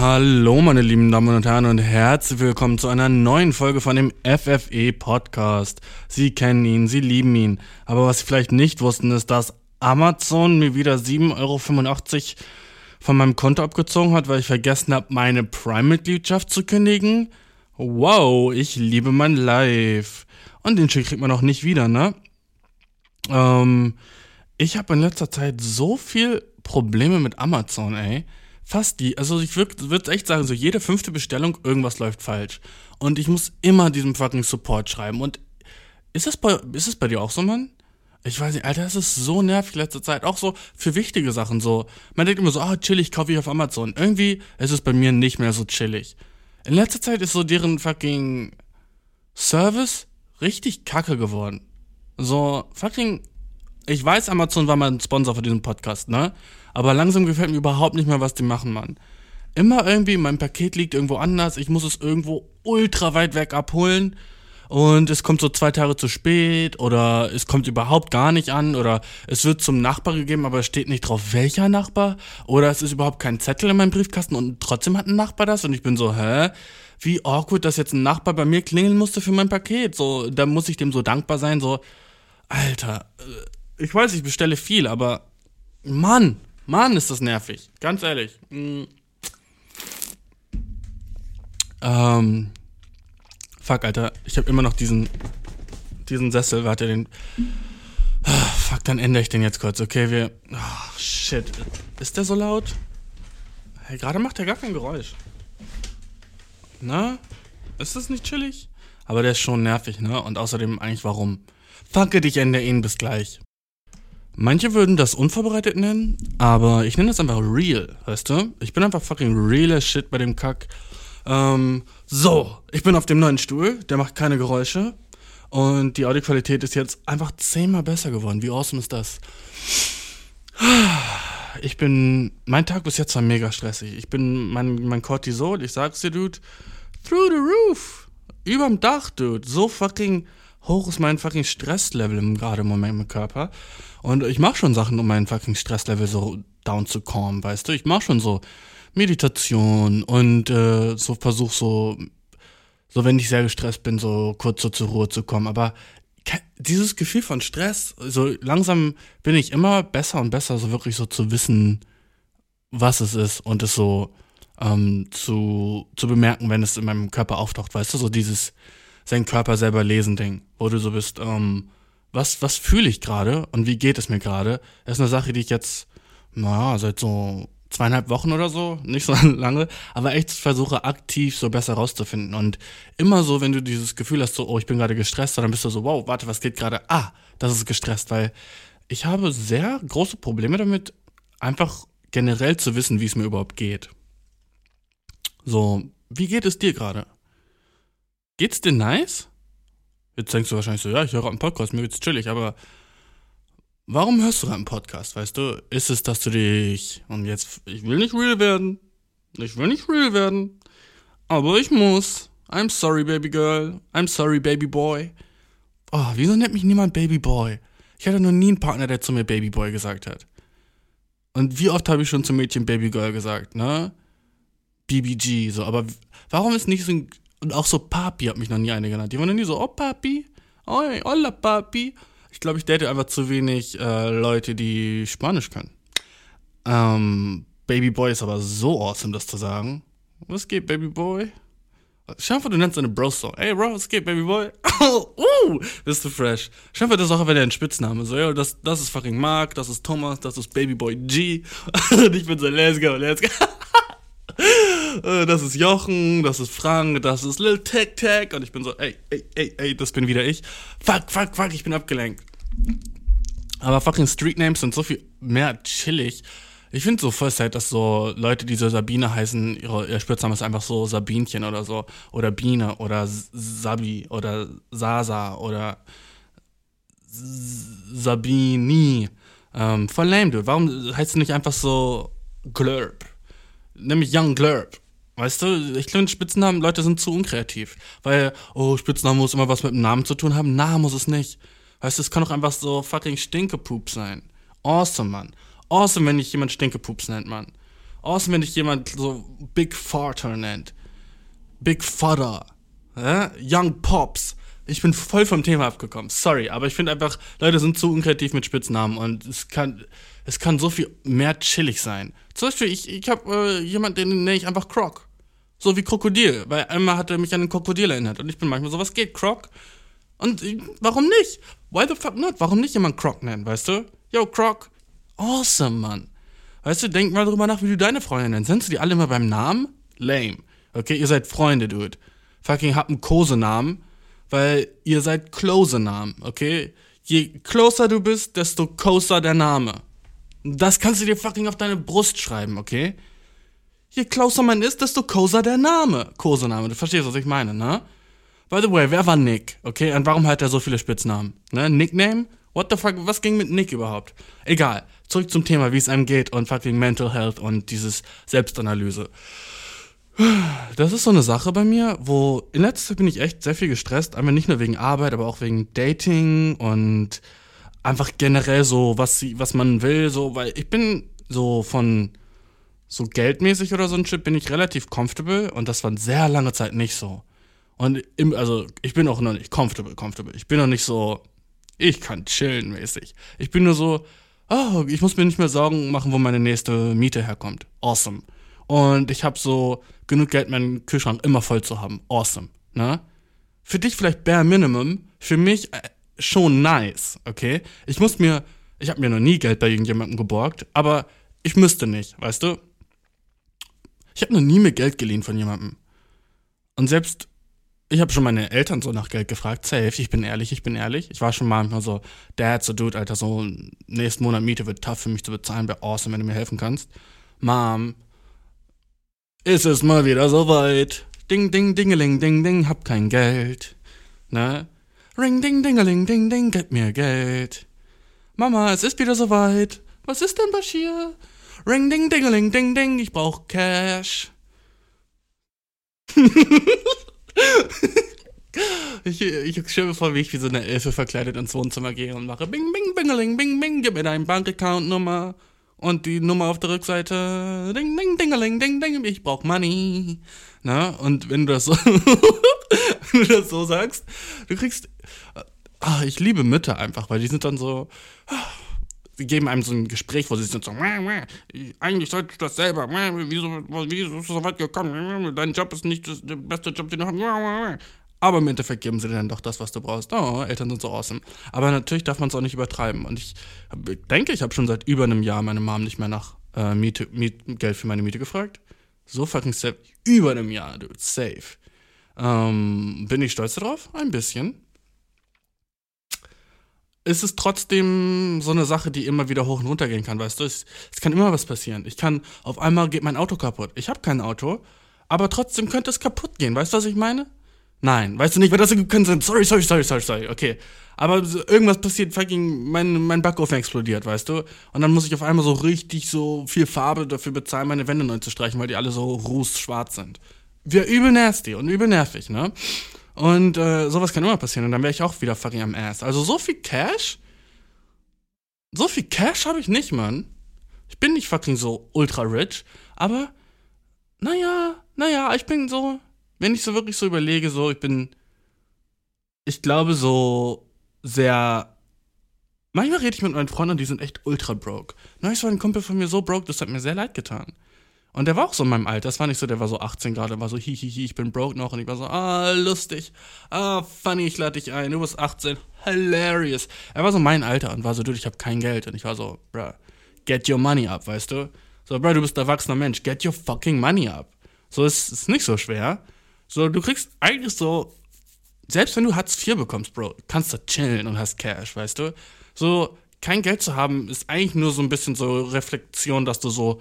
Hallo, meine lieben Damen und Herren, und herzlich willkommen zu einer neuen Folge von dem FFE Podcast. Sie kennen ihn, Sie lieben ihn. Aber was Sie vielleicht nicht wussten, ist, dass Amazon mir wieder 7,85 Euro von meinem Konto abgezogen hat, weil ich vergessen habe, meine Prime-Mitgliedschaft zu kündigen. Wow, ich liebe mein Life. Und den Schick kriegt man auch nicht wieder, ne? Ähm, ich habe in letzter Zeit so viel Probleme mit Amazon, ey. Fast die, also ich würde würd echt sagen, so jede fünfte Bestellung, irgendwas läuft falsch. Und ich muss immer diesem fucking Support schreiben. Und ist es bei, ist es bei dir auch so, Mann? Ich weiß nicht, Alter, es ist so nervig letzte Zeit. Auch so für wichtige Sachen so. Man denkt immer so, ah, oh, chillig, kaufe ich auf Amazon. Irgendwie ist es bei mir nicht mehr so chillig. In letzter Zeit ist so deren fucking Service richtig kacke geworden. So, fucking. Ich weiß, Amazon war mal ein Sponsor für diesen Podcast, ne? Aber langsam gefällt mir überhaupt nicht mehr, was die machen, Mann. Immer irgendwie, mein Paket liegt irgendwo anders, ich muss es irgendwo ultra weit weg abholen und es kommt so zwei Tage zu spät oder es kommt überhaupt gar nicht an oder es wird zum Nachbar gegeben, aber es steht nicht drauf, welcher Nachbar oder es ist überhaupt kein Zettel in meinem Briefkasten und trotzdem hat ein Nachbar das und ich bin so, hä? Wie awkward, dass jetzt ein Nachbar bei mir klingeln musste für mein Paket. So, da muss ich dem so dankbar sein, so, Alter, äh, ich weiß, ich bestelle viel, aber Mann, Mann, ist das nervig. Ganz ehrlich. Mhm. Ähm. Fuck, Alter. Ich habe immer noch diesen. Diesen Sessel. Warte, den. Ah, fuck, dann ändere ich den jetzt kurz. Okay, wir. Oh, shit. Ist der so laut? Hey, gerade macht er gar kein Geräusch. Na? Ist das nicht chillig? Aber der ist schon nervig, ne? Und außerdem eigentlich warum? Fuck it, ich ändere ihn bis gleich. Manche würden das unvorbereitet nennen, aber ich nenne das einfach real, weißt du? Ich bin einfach fucking real as shit bei dem Kack. Ähm, so, ich bin auf dem neuen Stuhl, der macht keine Geräusche. Und die Audioqualität ist jetzt einfach zehnmal besser geworden. Wie awesome ist das? Ich bin, mein Tag bis jetzt war mega stressig. Ich bin, mein, mein Cortisol, ich sag's dir, Dude, through the roof. Überm Dach, Dude. So fucking hoch ist mein fucking Stresslevel gerade im Moment im Körper. Und ich mache schon Sachen, um mein fucking Stresslevel so down zu kommen, weißt du? Ich mache schon so Meditation und äh, so versuch so, so wenn ich sehr gestresst bin, so kurz so zur Ruhe zu kommen. Aber dieses Gefühl von Stress, so langsam bin ich immer besser und besser, so wirklich so zu wissen, was es ist und es so ähm, zu, zu bemerken, wenn es in meinem Körper auftaucht, weißt du, so dieses seinen Körper selber lesen Ding, wo du so bist, ähm, was, was fühle ich gerade und wie geht es mir gerade? Das ist eine Sache, die ich jetzt, naja, seit so zweieinhalb Wochen oder so, nicht so lange, aber echt versuche aktiv so besser rauszufinden. Und immer so, wenn du dieses Gefühl hast, so, oh, ich bin gerade gestresst, dann bist du so, wow, warte, was geht gerade? Ah, das ist gestresst, weil ich habe sehr große Probleme damit, einfach generell zu wissen, wie es mir überhaupt geht. So, wie geht es dir gerade? Geht's dir nice? Jetzt denkst du wahrscheinlich so, ja, ich höre einen Podcast, mir geht's chillig, aber warum hörst du einen Podcast, weißt du? Ist es, dass du dich, und jetzt, ich will nicht real werden, ich will nicht real werden, aber ich muss. I'm sorry, baby girl, I'm sorry, baby boy. Oh, wieso nennt mich niemand Baby Boy? Ich hatte noch nie einen Partner, der zu mir Baby Boy gesagt hat. Und wie oft habe ich schon zum Mädchen Baby Girl gesagt, ne? BBG, so, aber warum ist nicht so ein und auch so Papi hat mich noch nie eine genannt. Die waren noch nie so, oh Papi, oh, hola Papi. Ich glaube, ich date einfach zu wenig äh, Leute, die Spanisch können. Ähm, Baby Boy ist aber so awesome, das zu sagen. Was geht, Baby Boy? Schau du nennst deine Bros so. Ey, Bro, was geht, Baby Boy? uh, bist du fresh. Schau das ist auch einfach dein Spitzname. So, yo, das, das ist fucking Mark, das ist Thomas, das ist Baby Boy G. Und ich bin so, let's go, let's go. Äh, das ist Jochen, das ist Frank, das ist Lil Tech Tech. Und ich bin so, ey, ey, ey, ey, das bin wieder ich. Fuck, fuck, fuck, ich bin abgelenkt. Aber fucking Street Names sind so viel mehr chillig. Ich finde so voll sad, dass so Leute, die so Sabine heißen, ihre, ihr Spitzname ist einfach so Sabinchen oder so. Oder Biene oder Sabi oder Sasa oder Sabini. Ähm, voll lame, dude. Warum heißt du nicht einfach so Glurp? Nämlich Young Glurp. Weißt du, ich glaube, Spitznamen, Leute sind zu unkreativ. Weil, oh, Spitznamen muss immer was mit dem Namen zu tun haben. Na, muss es nicht. Weißt du, es kann doch einfach so fucking Stinkepoop sein. Awesome, Mann. Awesome, wenn dich jemand Stinkepups nennt, Mann. Awesome, wenn dich jemand so Big Farter nennt. Big Fudder. Ja? Young Pops. Ich bin voll vom Thema abgekommen. Sorry, aber ich finde einfach, Leute sind zu unkreativ mit Spitznamen und es kann, es kann so viel mehr chillig sein. Zum Beispiel, ich, ich habe äh, jemanden, den nenne ich einfach Croc. So wie Krokodil, weil einmal hat er mich an einen Krokodil erinnert und ich bin manchmal so, was geht, Croc? Und äh, warum nicht? Why the fuck not? Warum nicht jemand Croc nennen, weißt du? Yo, Croc. Awesome, Mann. Weißt du, denk mal drüber nach, wie du deine Freunde nennst. Nennst du die alle immer beim Namen? Lame. Okay, ihr seid Freunde, Dude. Fucking habt einen Kosenamen, weil ihr seid Close-Namen, okay? Je closer du bist, desto closer der Name. Das kannst du dir fucking auf deine Brust schreiben, okay? Je closer man ist, desto closer der Name. Kosename, du verstehst, was ich meine, ne? By the way, wer war Nick? Okay, und warum hat er so viele Spitznamen? Ne? Nickname? What the fuck, was ging mit Nick überhaupt? Egal, zurück zum Thema, wie es einem geht und fucking Mental Health und dieses Selbstanalyse. Das ist so eine Sache bei mir, wo in letzter Zeit bin ich echt sehr viel gestresst, einfach nicht nur wegen Arbeit, aber auch wegen Dating und einfach generell so, was, was man will, so, weil ich bin so von so geldmäßig oder so ein Chip bin ich relativ comfortable und das war sehr lange Zeit nicht so. Und im, also ich bin auch noch nicht comfortable, comfortable. Ich bin noch nicht so, ich kann chillen mäßig. Ich bin nur so, oh, ich muss mir nicht mehr Sorgen machen, wo meine nächste Miete herkommt. Awesome. Und ich habe so genug Geld, meinen Kühlschrank immer voll zu haben. Awesome. Ne? Für dich vielleicht bare minimum, für mich äh, schon nice, okay? Ich muss mir, ich habe mir noch nie Geld bei irgendjemandem geborgt, aber ich müsste nicht, weißt du? Ich habe noch nie mir Geld geliehen von jemandem. Und selbst, ich habe schon meine Eltern so nach Geld gefragt, safe, ich bin ehrlich, ich bin ehrlich. Ich war schon manchmal so, Dad, so Dude, Alter, so nächsten Monat Miete wird tough für mich zu bezahlen, wäre awesome, wenn du mir helfen kannst. Mom, ist es mal wieder soweit. Ding, ding, dingeling, ding, ding, hab kein Geld. Ne? Ring, ding, dingeling, ding, ding, gib mir Geld. Mama, es ist wieder soweit. Was ist denn, Bashir? Ring, ding, dingeling, ding, ding, ich brauch Cash. ich, ich stelle mir vor, wie ich wie so eine Elfe verkleidet ins Wohnzimmer gehe und mache Bing, bing, bingeling, bing, bing, gib mir deine Bankaccount-Nummer. Und die Nummer auf der Rückseite, ding, ding, dingeling, ding, ding, ich brauch Money. Na, und wenn du das so, wenn du das so sagst, du kriegst, ah, ich liebe Mütter einfach, weil die sind dann so, die geben einem so ein Gespräch, wo sie sind so, eigentlich solltest du das selber, wieso, wieso ist du so weit gekommen, dein Job ist nicht der beste Job, den du hast. Aber im Endeffekt geben sie dir dann doch das, was du brauchst. Oh, Eltern sind so awesome. Aber natürlich darf man es auch nicht übertreiben. Und ich denke, ich habe schon seit über einem Jahr meine Mom nicht mehr nach äh, Miete, Miet, Geld für meine Miete gefragt. So fucking safe. Über einem Jahr, dude. Safe. Ähm, bin ich stolz darauf? Ein bisschen. Es ist trotzdem so eine Sache, die immer wieder hoch und runter gehen kann, weißt du? Es, es kann immer was passieren. Ich kann, auf einmal geht mein Auto kaputt. Ich habe kein Auto, aber trotzdem könnte es kaputt gehen. Weißt du, was ich meine? Nein, weißt du nicht, weil das können sein. Sorry, sorry, sorry, sorry, sorry, okay. Aber irgendwas passiert, fucking, mein, mein Backofen explodiert, weißt du? Und dann muss ich auf einmal so richtig so viel Farbe dafür bezahlen, meine Wände neu zu streichen, weil die alle so rußschwarz sind. Wäre übel nasty und übel nervig, ne? Und äh, sowas kann immer passieren und dann wäre ich auch wieder fucking am Ass. Also so viel Cash? So viel Cash habe ich nicht, Mann. Ich bin nicht fucking so ultra rich, aber naja, naja, ich bin so, wenn ich so wirklich so überlege, so, ich bin, ich glaube, so sehr. Manchmal rede ich mit meinen Freunden und die sind echt ultra broke. Neulich war ein Kumpel von mir so broke, das hat mir sehr leid getan. Und der war auch so in meinem Alter. Das war nicht so, der war so 18 gerade, war so hihihi, ich bin broke noch. Und ich war so, ah, lustig. Ah, funny, ich lade dich ein. Du bist 18. Hilarious. Er war so mein Alter und war so, dude, ich habe kein Geld. Und ich war so, bruh, get your money up, weißt du? So, bruh, du bist erwachsener Mensch. Get your fucking money up. So, ist, ist nicht so schwer. So, du kriegst eigentlich so, selbst wenn du Hartz IV bekommst, Bro, kannst du chillen und hast Cash, weißt du? So, kein Geld zu haben, ist eigentlich nur so ein bisschen so Reflexion, dass du so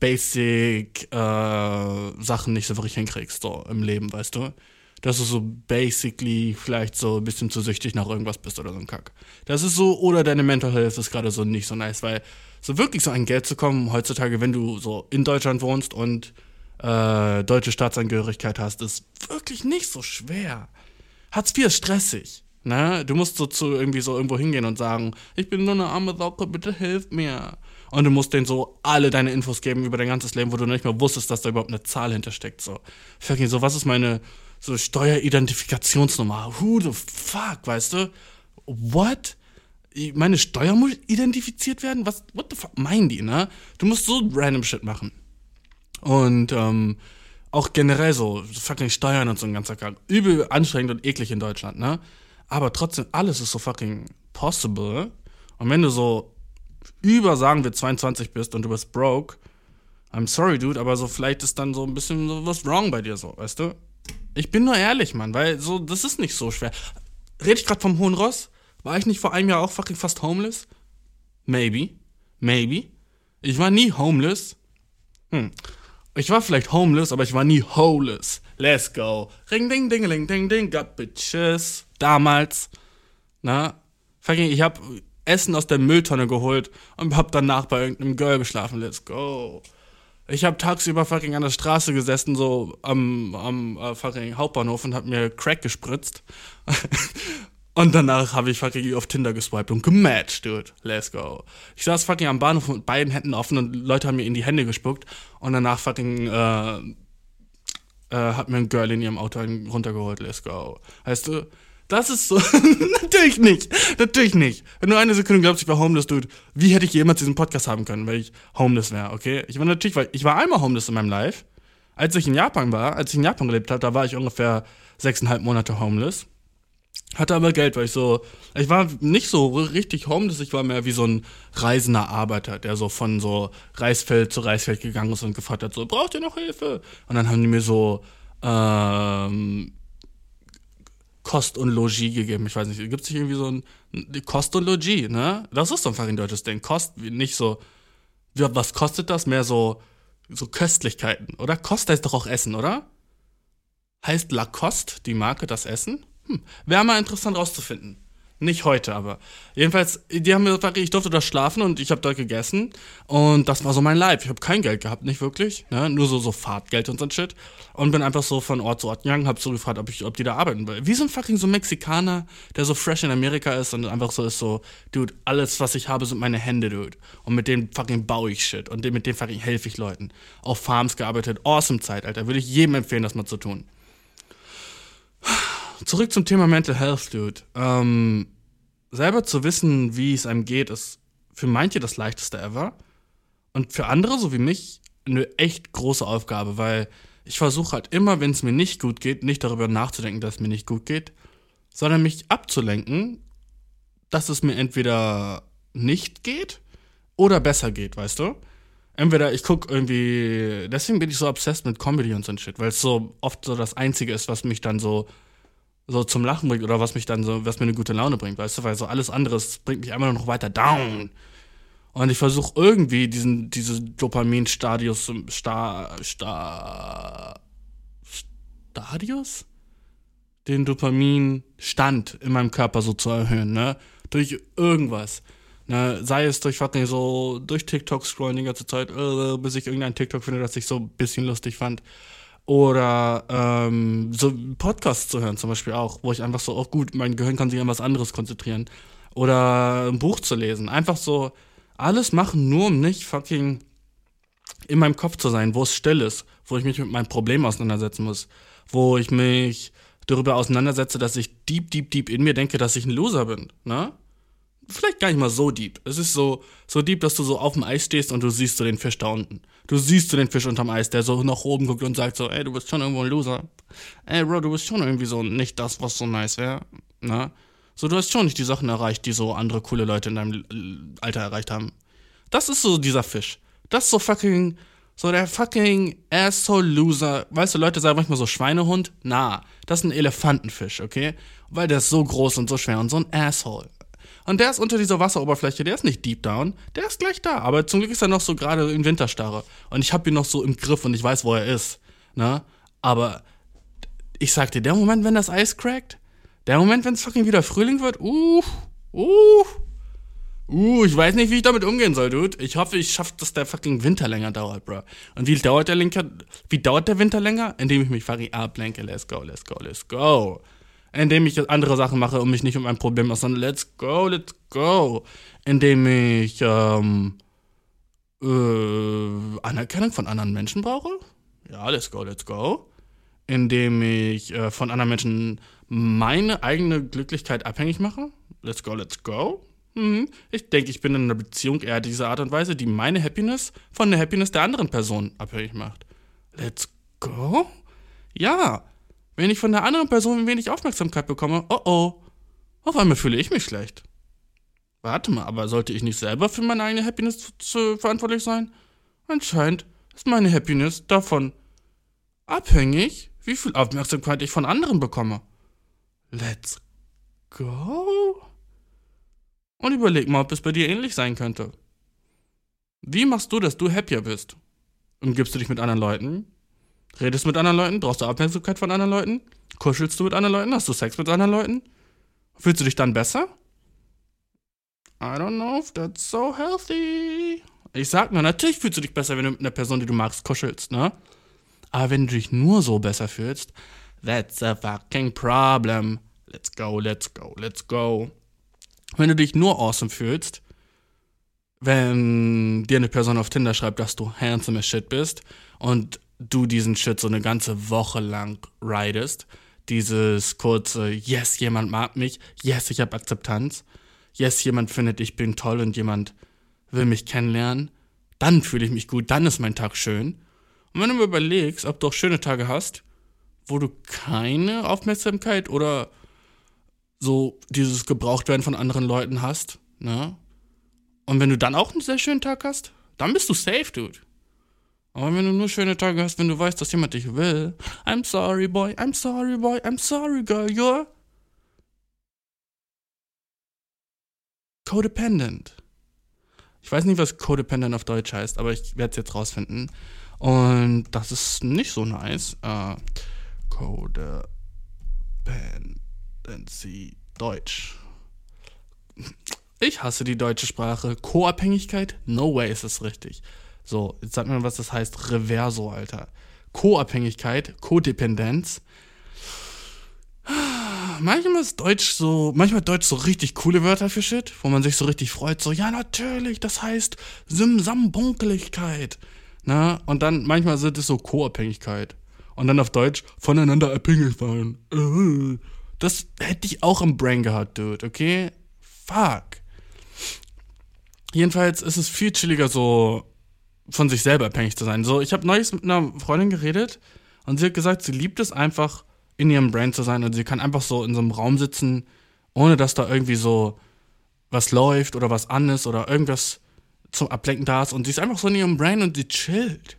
basic äh, Sachen nicht so wirklich hinkriegst, so im Leben, weißt du? Dass du so basically vielleicht so ein bisschen zu süchtig nach irgendwas bist oder so ein Kack. Das ist so, oder deine Mental Health ist gerade so nicht so nice, weil so wirklich so an Geld zu kommen heutzutage, wenn du so in Deutschland wohnst und äh, deutsche Staatsangehörigkeit hast, ist wirklich nicht so schwer. Hartz IV ist stressig. Ne? Du musst so zu irgendwie so irgendwo hingehen und sagen, ich bin nur eine arme Socke, bitte hilf mir. Und du musst denen so alle deine Infos geben über dein ganzes Leben, wo du nicht mehr wusstest, dass da überhaupt eine Zahl hintersteckt. So, fucking, so was ist meine so Steueridentifikationsnummer? Who the fuck, weißt du? What? Meine Steuer muss identifiziert werden? Was? What the fuck meinen die, ne? Du musst so random Shit machen. Und ähm, auch generell so, fucking Steuern und so ein ganzer Kack. Übel anstrengend und eklig in Deutschland, ne? Aber trotzdem, alles ist so fucking possible. Und wenn du so über, sagen wir, 22 bist und du bist broke, I'm sorry, dude, aber so vielleicht ist dann so ein bisschen so was wrong bei dir so, weißt du? Ich bin nur ehrlich, Mann, weil so, das ist nicht so schwer. Rede ich gerade vom Hohen Ross? War ich nicht vor einem Jahr auch fucking fast homeless? Maybe. Maybe. Ich war nie homeless. Hm. Ich war vielleicht homeless, aber ich war nie holeless. Let's go. Ring, ding, ding, ding, ding, ding, got bitches. Damals. Na? Fucking, ich hab Essen aus der Mülltonne geholt und hab danach bei irgendeinem Girl geschlafen. Let's go. Ich hab tagsüber fucking an der Straße gesessen, so am, am uh, fucking Hauptbahnhof und hab mir Crack gespritzt. und danach habe ich fucking auf Tinder geswiped und gematcht, dude. Let's go. Ich saß fucking am Bahnhof mit beiden Händen offen und Leute haben mir in die Hände gespuckt und danach fucking äh, äh, hat mir ein Girl in ihrem Auto runtergeholt. Let's go. Heißt du, das ist so. natürlich nicht. Natürlich nicht. Wenn du eine Sekunde glaubst, ich war homeless, Dude, wie hätte ich jemals diesen Podcast haben können, weil ich homeless wäre, okay? Ich war natürlich, weil ich war einmal homeless in meinem Life. Als ich in Japan war, als ich in Japan gelebt habe, da war ich ungefähr sechseinhalb Monate homeless. Hatte aber Geld, weil ich so, ich war nicht so richtig homeless, ich war mehr wie so ein reisender Arbeiter, der so von so Reisfeld zu Reisfeld gegangen ist und gefragt hat, so, braucht ihr noch Hilfe? Und dann haben die mir so, ähm, Kost und Logis gegeben. Ich weiß nicht, gibt es nicht irgendwie so ein Kost und Logis, ne? Das ist einfach ein deutsches Ding. Kost, nicht so, was kostet das? Mehr so, so Köstlichkeiten, oder? Kost heißt doch auch Essen, oder? Heißt Lacoste, die Marke, das Essen? Hm, wäre mal interessant rauszufinden. Nicht heute, aber. Jedenfalls, die haben mir gesagt, ich durfte da schlafen und ich habe dort gegessen. Und das war so mein Life. Ich habe kein Geld gehabt, nicht wirklich. Ne? Nur so, so Fahrtgeld und so ein Shit. Und bin einfach so von Ort zu Ort gegangen, hab so gefragt, ob, ich, ob die da arbeiten will. Wie so ein fucking so Mexikaner, der so fresh in Amerika ist und einfach so ist so, dude, alles, was ich habe, sind meine Hände, dude. Und mit denen fucking baue ich Shit. Und mit denen fucking helfe ich Leuten. Auf Farms gearbeitet. Awesome Zeit, Alter. Würde ich jedem empfehlen, das mal zu tun zurück zum Thema Mental Health, Dude. Ähm, selber zu wissen, wie es einem geht, ist für manche das leichteste ever. Und für andere, so wie mich, eine echt große Aufgabe, weil ich versuche halt immer, wenn es mir nicht gut geht, nicht darüber nachzudenken, dass es mir nicht gut geht, sondern mich abzulenken, dass es mir entweder nicht geht oder besser geht, weißt du? Entweder ich gucke irgendwie, deswegen bin ich so obsessed mit Comedy und so ein Shit, weil es so oft so das Einzige ist, was mich dann so so zum Lachen bringt oder was mich dann so, was mir eine gute Laune bringt, weißt du, weil so alles andere bringt mich einfach noch weiter down. Und ich versuche irgendwie diesen, diese Dopamin-Stadius, Sta, Sta, Stadius? Den Dopamin-Stand in meinem Körper so zu erhöhen, ne? Durch irgendwas. Ne? Sei es durch fucking so, durch TikTok scrollen die ganze Zeit, äh, bis ich irgendein TikTok finde, das ich so ein bisschen lustig fand. Oder ähm, so Podcasts zu hören zum Beispiel auch, wo ich einfach so, auch oh gut, mein Gehirn kann sich an was anderes konzentrieren. Oder ein Buch zu lesen. Einfach so alles machen, nur um nicht fucking in meinem Kopf zu sein, wo es still ist, wo ich mich mit meinem Problem auseinandersetzen muss, wo ich mich darüber auseinandersetze, dass ich deep, deep, deep in mir denke, dass ich ein Loser bin, ne? vielleicht gar nicht mal so deep. Es ist so, so deep, dass du so auf dem Eis stehst und du siehst so den Fisch da unten. Du siehst so den Fisch unterm Eis, der so nach oben guckt und sagt so, ey, du bist schon irgendwo ein Loser. Ey, Bro, du bist schon irgendwie so nicht das, was so nice wäre. Ne? So, du hast schon nicht die Sachen erreicht, die so andere coole Leute in deinem Alter erreicht haben. Das ist so dieser Fisch. Das ist so fucking, so der fucking asshole Loser. Weißt du, Leute sagen manchmal so Schweinehund. Na, das ist ein Elefantenfisch, okay? Weil der ist so groß und so schwer und so ein Asshole. Und der ist unter dieser Wasseroberfläche, der ist nicht deep down, der ist gleich da. Aber zum Glück ist er noch so gerade in Winterstarre. Und ich habe ihn noch so im Griff und ich weiß, wo er ist. Ne? Aber ich sag dir, der Moment, wenn das Eis crackt, der Moment, wenn es fucking wieder Frühling wird, uh, uh, uh, ich weiß nicht, wie ich damit umgehen soll, Dude. Ich hoffe, ich schaffe, dass der fucking Winter länger dauert, bro. Und wie dauert der Winter, wie dauert der Winter länger? Indem ich mich fucking ablenke. Let's go, let's go, let's go. Indem ich andere Sachen mache und mich nicht um ein Problem mache, sondern let's go, let's go. Indem ich ähm, äh, Anerkennung von anderen Menschen brauche. Ja, let's go, let's go. Indem ich äh, von anderen Menschen meine eigene Glücklichkeit abhängig mache. Let's go, let's go. Mhm. Ich denke, ich bin in einer Beziehung eher dieser Art und Weise, die meine Happiness von der Happiness der anderen Person abhängig macht. Let's go? Ja. Wenn ich von der anderen Person wenig Aufmerksamkeit bekomme, oh oh. Auf einmal fühle ich mich schlecht. Warte mal, aber sollte ich nicht selber für meine eigene Happiness verantwortlich sein? Anscheinend ist meine Happiness davon abhängig, wie viel Aufmerksamkeit ich von anderen bekomme. Let's go? Und überleg mal, ob es bei dir ähnlich sein könnte. Wie machst du, dass du happier bist? Umgibst du dich mit anderen Leuten? Redest mit anderen Leuten? Brauchst du Aufmerksamkeit von anderen Leuten? Kuschelst du mit anderen Leuten? Hast du Sex mit anderen Leuten? Fühlst du dich dann besser? I don't know if that's so healthy. Ich sag nur, natürlich fühlst du dich besser, wenn du mit einer Person, die du magst, kuschelst, ne? Aber wenn du dich nur so besser fühlst, that's a fucking problem. Let's go, let's go, let's go. Wenn du dich nur awesome fühlst, wenn dir eine Person auf Tinder schreibt, dass du handsome as shit bist und du diesen Shit so eine ganze Woche lang ridest, dieses kurze Yes, jemand mag mich, Yes, ich habe Akzeptanz, Yes, jemand findet, ich bin toll und jemand will mich kennenlernen, dann fühle ich mich gut, dann ist mein Tag schön. Und wenn du mir überlegst, ob du auch schöne Tage hast, wo du keine Aufmerksamkeit oder so dieses Gebrauchtwerden von anderen Leuten hast, ne? Und wenn du dann auch einen sehr schönen Tag hast, dann bist du safe, dude. Aber wenn du nur schöne Tage hast, wenn du weißt, dass jemand dich will, I'm sorry, boy, I'm sorry, boy, I'm sorry, girl, you're codependent. Ich weiß nicht, was codependent auf Deutsch heißt, aber ich werde es jetzt rausfinden. Und das ist nicht so nice. Uh, Codependency Deutsch. Ich hasse die deutsche Sprache. Co-Abhängigkeit? No way ist es richtig. So, jetzt sag mir, was das heißt. Reverso, Alter. Co-Abhängigkeit, Codependenz. Manchmal ist Deutsch so, manchmal Deutsch so richtig coole Wörter für Shit, wo man sich so richtig freut, so, ja, natürlich, das heißt Simsam-Bunkeligkeit. Na, und dann manchmal sind es so Co-Abhängigkeit. Und dann auf Deutsch voneinander abhängig sein. Äh, das hätte ich auch im Brain gehabt, Dude, okay? Fuck. Jedenfalls ist es viel chilliger, so von sich selber abhängig zu sein. So, ich habe neulich mit einer Freundin geredet und sie hat gesagt, sie liebt es einfach, in ihrem Brain zu sein und sie kann einfach so in so einem Raum sitzen, ohne dass da irgendwie so was läuft oder was an ist oder irgendwas zum Ablenken da ist und sie ist einfach so in ihrem Brain und sie chillt.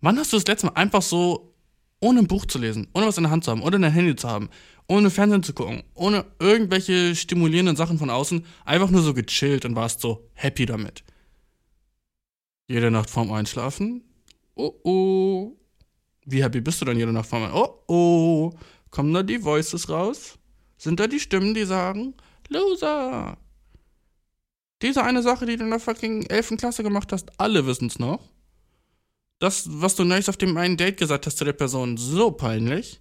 Wann hast du das letzte Mal einfach so, ohne ein Buch zu lesen, ohne was in der Hand zu haben, ohne ein Handy zu haben, ohne Fernsehen zu gucken, ohne irgendwelche stimulierenden Sachen von außen, einfach nur so gechillt und warst so happy damit. Jede Nacht vorm Einschlafen? Oh oh. Wie happy bist du dann jede Nacht vorm Einschlafen? Oh oh. Kommen da die Voices raus? Sind da die Stimmen, die sagen, Loser, diese eine Sache, die du in der fucking 11. Klasse gemacht hast, alle wissen's noch. Das, was du neulich auf dem einen Date gesagt hast zu der Person, so peinlich.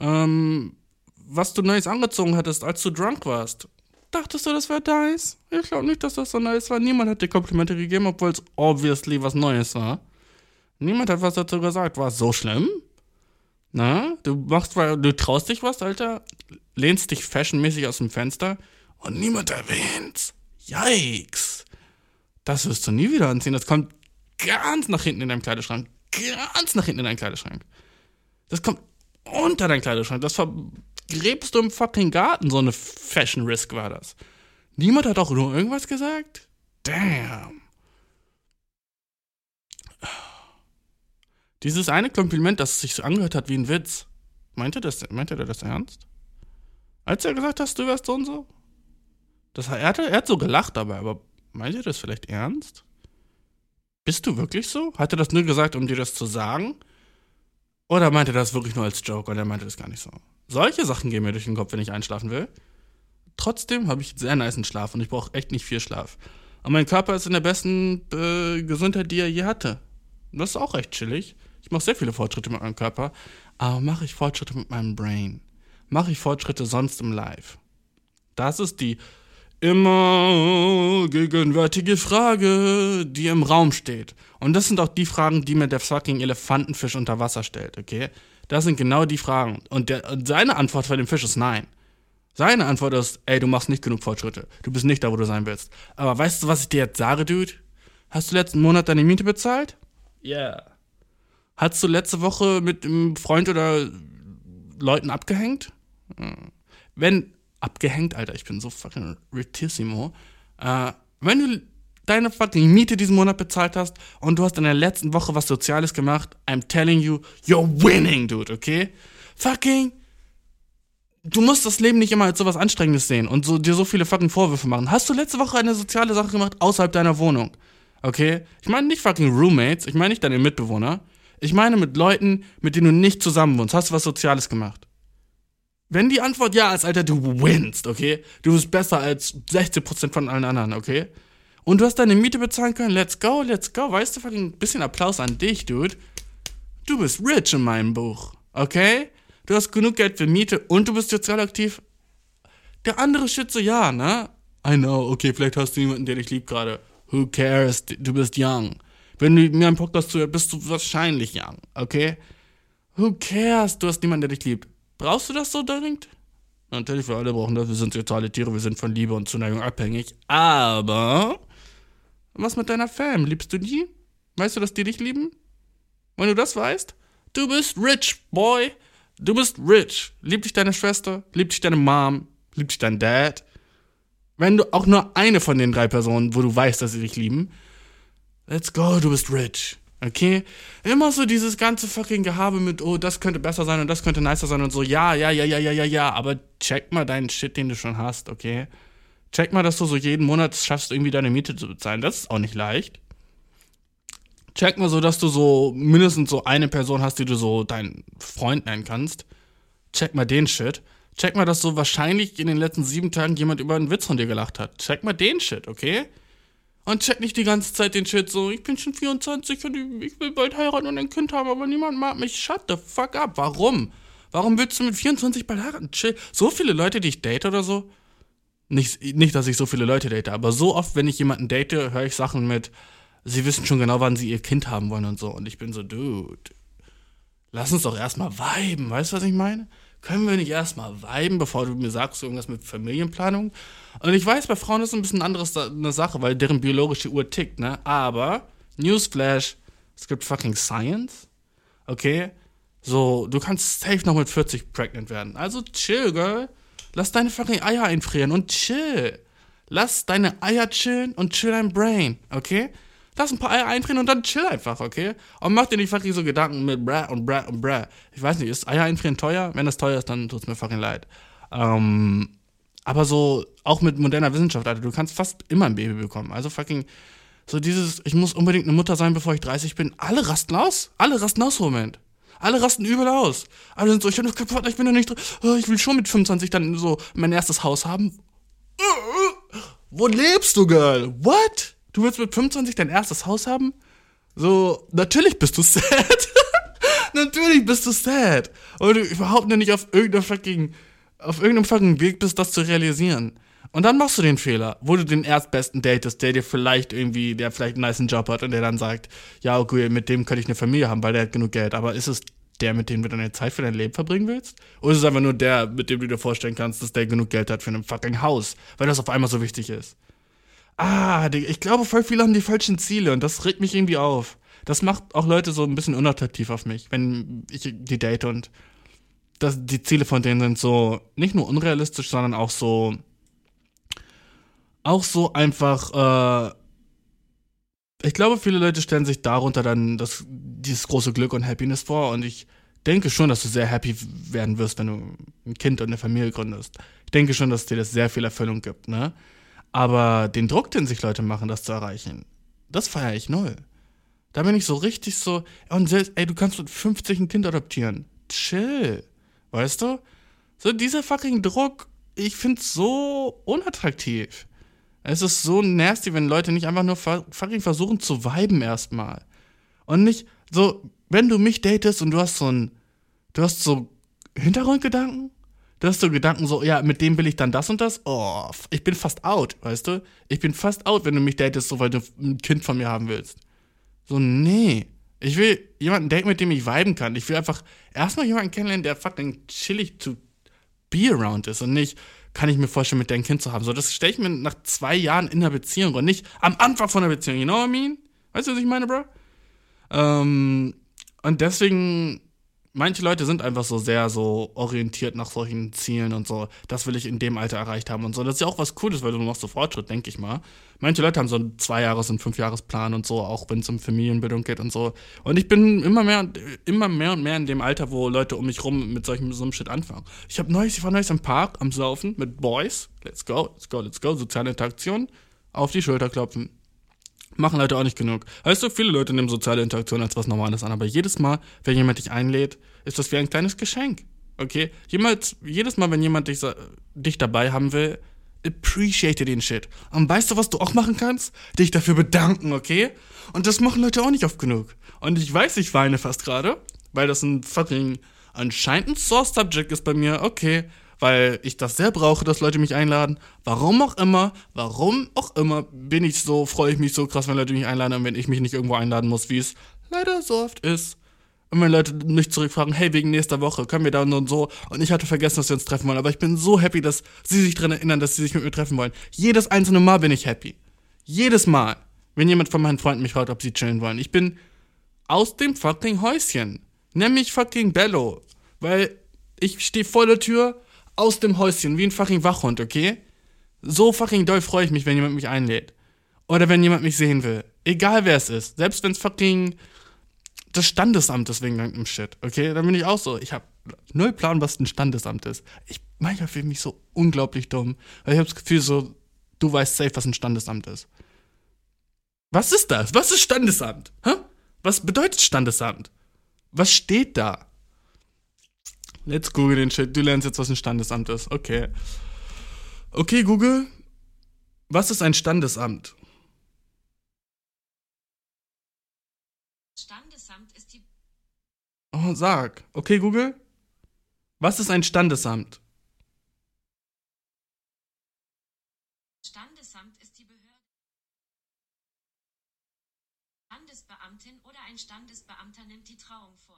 Ähm, was du neulich angezogen hattest, als du drunk warst. Dachtest du, das wäre nice? Ich glaube nicht, dass das so nice war. Niemand hat dir Komplimente gegeben, obwohl es obviously was Neues war. Niemand hat was dazu gesagt. War es so schlimm? Na, du machst, du traust dich was, Alter, lehnst dich fashionmäßig aus dem Fenster und niemand erwähnt's. Yikes. Das wirst du nie wieder anziehen. Das kommt ganz nach hinten in deinem Kleiderschrank. Ganz nach hinten in deinem Kleiderschrank. Das kommt unter deinem Kleiderschrank. Das vergräbst du im fucking Garten. So eine Fashion Risk war das. Niemand hat auch nur irgendwas gesagt? Damn. Dieses eine Kompliment, das sich so angehört hat wie ein Witz. Meinte, das, meinte er das ernst? Als er gesagt hat, du wärst so und so? Das, er, hat, er hat so gelacht dabei, aber meint ihr das vielleicht ernst? Bist du wirklich so? Hat er das nur gesagt, um dir das zu sagen? Oder meinte er das wirklich nur als Joke und er meinte das gar nicht so? Solche Sachen gehen mir durch den Kopf, wenn ich einschlafen will. Trotzdem habe ich sehr niceen Schlaf und ich brauche echt nicht viel Schlaf. Und mein Körper ist in der besten äh, Gesundheit, die er je hatte. Und das ist auch recht chillig. Ich mache sehr viele Fortschritte mit meinem Körper, aber mache ich Fortschritte mit meinem Brain. mache ich Fortschritte sonst im Live? Das ist die immer gegenwärtige Frage, die im Raum steht. Und das sind auch die Fragen, die mir der fucking Elefantenfisch unter Wasser stellt, okay? Das sind genau die Fragen. Und, der, und seine Antwort für den Fisch ist nein. Seine Antwort ist, ey, du machst nicht genug Fortschritte. Du bist nicht da, wo du sein willst. Aber weißt du, was ich dir jetzt sage, Dude? Hast du letzten Monat deine Miete bezahlt? Ja. Yeah. Hast du letzte Woche mit einem Freund oder Leuten abgehängt? Hm. Wenn, abgehängt, Alter, ich bin so fucking ritissimo. Äh, wenn du deine fucking Miete diesen Monat bezahlt hast und du hast in der letzten Woche was Soziales gemacht, I'm telling you, you're winning, dude, okay? Fucking. Du musst das Leben nicht immer als sowas Anstrengendes sehen und so, dir so viele fucking Vorwürfe machen. Hast du letzte Woche eine soziale Sache gemacht außerhalb deiner Wohnung? Okay? Ich meine nicht fucking Roommates, ich meine nicht deine Mitbewohner. Ich meine mit Leuten, mit denen du nicht zusammen wohnst. Hast du was Soziales gemacht? Wenn die Antwort ja ist, Alter, du winnst, okay? Du bist besser als 60% von allen anderen, okay? Und du hast deine Miete bezahlen können, let's go, let's go. Weißt du, ein bisschen Applaus an dich, Dude. Du bist rich in meinem Buch, okay? Du hast genug Geld für Miete und du bist sozial aktiv. Der andere so, ja, ne? I know, okay, vielleicht hast du jemanden, der dich liebt gerade. Who cares? Du bist young. Wenn du mir einen Podcast zuhörst, bist du wahrscheinlich young, okay? Who cares? Du hast niemanden, der dich liebt. Brauchst du das so dringend? Natürlich, wir alle brauchen das. Wir sind soziale Tiere, wir sind von Liebe und Zuneigung abhängig. Aber was mit deiner Fam? Liebst du die? Weißt du, dass die dich lieben? Wenn du das weißt, du bist rich, boy. Du bist rich. Liebt dich deine Schwester? Liebt dich deine Mom? Liebt dich dein Dad? Wenn du auch nur eine von den drei Personen, wo du weißt, dass sie dich lieben, let's go, du bist rich. Okay? Immer so dieses ganze fucking Gehabe mit, oh, das könnte besser sein und das könnte nicer sein und so, ja, ja, ja, ja, ja, ja, ja, aber check mal deinen Shit, den du schon hast, okay? Check mal, dass du so jeden Monat schaffst, irgendwie deine Miete zu bezahlen. Das ist auch nicht leicht. Check mal so, dass du so mindestens so eine Person hast, die du so deinen Freund nennen kannst. Check mal den Shit. Check mal, dass so wahrscheinlich in den letzten sieben Tagen jemand über einen Witz von dir gelacht hat. Check mal den Shit, okay? Und check nicht die ganze Zeit den Shit so, ich bin schon 24 und ich will bald heiraten und ein Kind haben, aber niemand mag mich. Shut the fuck up. Warum? Warum willst du mit 24 bald heiraten? Chill. So viele Leute, die ich date oder so. Nicht, nicht, dass ich so viele Leute date, aber so oft, wenn ich jemanden date, höre ich Sachen mit, sie wissen schon genau, wann sie ihr Kind haben wollen und so. Und ich bin so, dude, lass uns doch erstmal viben, weißt du, was ich meine? können wir nicht erstmal weiben, bevor du mir sagst, irgendwas mit Familienplanung? Und ich weiß, bei Frauen ist es ein bisschen anderes eine Sache, weil deren biologische Uhr tickt, ne? Aber, Newsflash, es gibt fucking Science, okay? So, du kannst safe noch mit 40 pregnant werden. Also chill, girl. Lass deine fucking Eier einfrieren und chill. Lass deine Eier chillen und chill dein Brain, okay? lass ein paar Eier einfrieren und dann chill einfach, okay? Und mach dir nicht fucking so Gedanken mit bra und bra und bra. Ich weiß nicht, ist Eier einfrieren teuer? Wenn das teuer ist, dann tut's mir fucking leid. Ähm, aber so, auch mit moderner Wissenschaft, Alter, du kannst fast immer ein Baby bekommen. Also fucking, so dieses, ich muss unbedingt eine Mutter sein, bevor ich 30 bin. Alle rasten aus. Alle rasten aus Moment. Alle rasten übel aus. Alle sind so, ich, hab das ich bin da nicht drin. Oh, ich will schon mit 25 dann so mein erstes Haus haben. Wo lebst du, Girl? What? Du willst mit 25 dein erstes Haus haben? So, natürlich bist du sad. natürlich bist du sad. Und du überhaupt nicht auf irgendeinem fucking, auf irgendeinem fucking Weg bist, das zu realisieren. Und dann machst du den Fehler, wo du den erstbesten datest, der dir vielleicht irgendwie, der vielleicht einen nice Job hat und der dann sagt, ja, okay, mit dem könnte ich eine Familie haben, weil der hat genug Geld. Aber ist es der, mit dem du deine Zeit für dein Leben verbringen willst? Oder ist es einfach nur der, mit dem du dir vorstellen kannst, dass der genug Geld hat für ein fucking Haus, weil das auf einmal so wichtig ist? ah, ich glaube, voll viele haben die falschen Ziele und das regt mich irgendwie auf. Das macht auch Leute so ein bisschen unattraktiv auf mich, wenn ich die date und das, die Ziele von denen sind so nicht nur unrealistisch, sondern auch so auch so einfach äh, ich glaube, viele Leute stellen sich darunter dann das, dieses große Glück und Happiness vor und ich denke schon, dass du sehr happy werden wirst, wenn du ein Kind und eine Familie gründest. Ich denke schon, dass dir das sehr viel Erfüllung gibt, ne? Aber den Druck, den sich Leute machen, das zu erreichen, das feiere ich null. Da bin ich so richtig so, und selbst, ey, du kannst mit 50 ein Kind adoptieren. Chill. Weißt du? So dieser fucking Druck, ich find's so unattraktiv. Es ist so nasty, wenn Leute nicht einfach nur fucking versuchen zu viben erstmal. Und nicht so, wenn du mich datest und du hast so ein, du hast so Hintergrundgedanken, Du hast so Gedanken so, ja, mit dem will ich dann das und das. Oh, ich bin fast out, weißt du? Ich bin fast out, wenn du mich datest, so weil du ein Kind von mir haben willst. So, nee. Ich will jemanden daten, mit dem ich viben kann. Ich will einfach erstmal jemanden kennenlernen, der fucking chillig to be around ist und nicht, kann ich mir vorstellen, mit deinem Kind zu haben. So, das stelle ich mir nach zwei Jahren in einer Beziehung und nicht am Anfang von der Beziehung. You know what I mean? Weißt du, was ich meine, Bro? Ähm, und deswegen manche Leute sind einfach so sehr so orientiert nach solchen Zielen und so. Das will ich in dem Alter erreicht haben und so. Das ist ja auch was Cooles, weil du machst so Fortschritt, denke ich mal. Manche Leute haben so einen Zwei-Jahres- und Fünf-Jahres-Plan und so, auch wenn es um Familienbildung geht und so. Und ich bin immer mehr, immer mehr und mehr in dem Alter, wo Leute um mich rum mit solchem so einem Shit anfangen. Ich habe neues, ich war neues im Park am Saufen mit Boys. Let's go, let's go, let's go. Soziale Interaktion. Auf die Schulter klopfen. Machen Leute auch nicht genug. Weißt du, viele Leute nehmen soziale Interaktion als was Normales an, aber jedes Mal, wenn jemand dich einlädt, ist das wie ein kleines Geschenk. Okay? Jemals, jedes Mal, wenn jemand dich, dich dabei haben will, appreciate den Shit. Und weißt du, was du auch machen kannst? Dich dafür bedanken, okay? Und das machen Leute auch nicht oft genug. Und ich weiß, ich weine fast gerade, weil das ein fucking anscheinend ein Source Subject ist bei mir. Okay, weil ich das sehr brauche, dass Leute mich einladen. Warum auch immer, warum auch immer bin ich so, freue ich mich so krass, wenn Leute mich einladen und wenn ich mich nicht irgendwo einladen muss, wie es leider so oft ist. Und wenn Leute mich zurückfragen, hey, wegen nächster Woche, können wir da und so. Und ich hatte vergessen, dass wir uns treffen wollen. Aber ich bin so happy, dass sie sich daran erinnern, dass sie sich mit mir treffen wollen. Jedes einzelne Mal bin ich happy. Jedes Mal, wenn jemand von meinen Freunden mich fragt, ob sie chillen wollen. Ich bin aus dem fucking Häuschen. Nenn mich fucking Bello. Weil ich stehe vor der Tür, aus dem Häuschen, wie ein fucking Wachhund, okay? So fucking doll freue ich mich, wenn jemand mich einlädt. Oder wenn jemand mich sehen will. Egal wer es ist. Selbst wenn es fucking das Standesamt ist wegen irgendeinem Shit, okay? Dann bin ich auch so. Ich habe null Plan, was ein Standesamt ist. Ich manchmal fühle mich so unglaublich dumm. Weil ich habe das Gefühl so, du weißt safe, was ein Standesamt ist. Was ist das? Was ist Standesamt? Hä? Was bedeutet Standesamt? Was steht da? Let's Google den Shit. Du lernst jetzt, was ein Standesamt ist. Okay. Okay, Google. Was ist ein Standesamt? Standesamt ist die. Oh, sag. Okay, Google. Was ist ein Standesamt? Standesamt ist die Behörde. Standesbeamtin oder ein Standesbeamter nimmt die Trauung vor.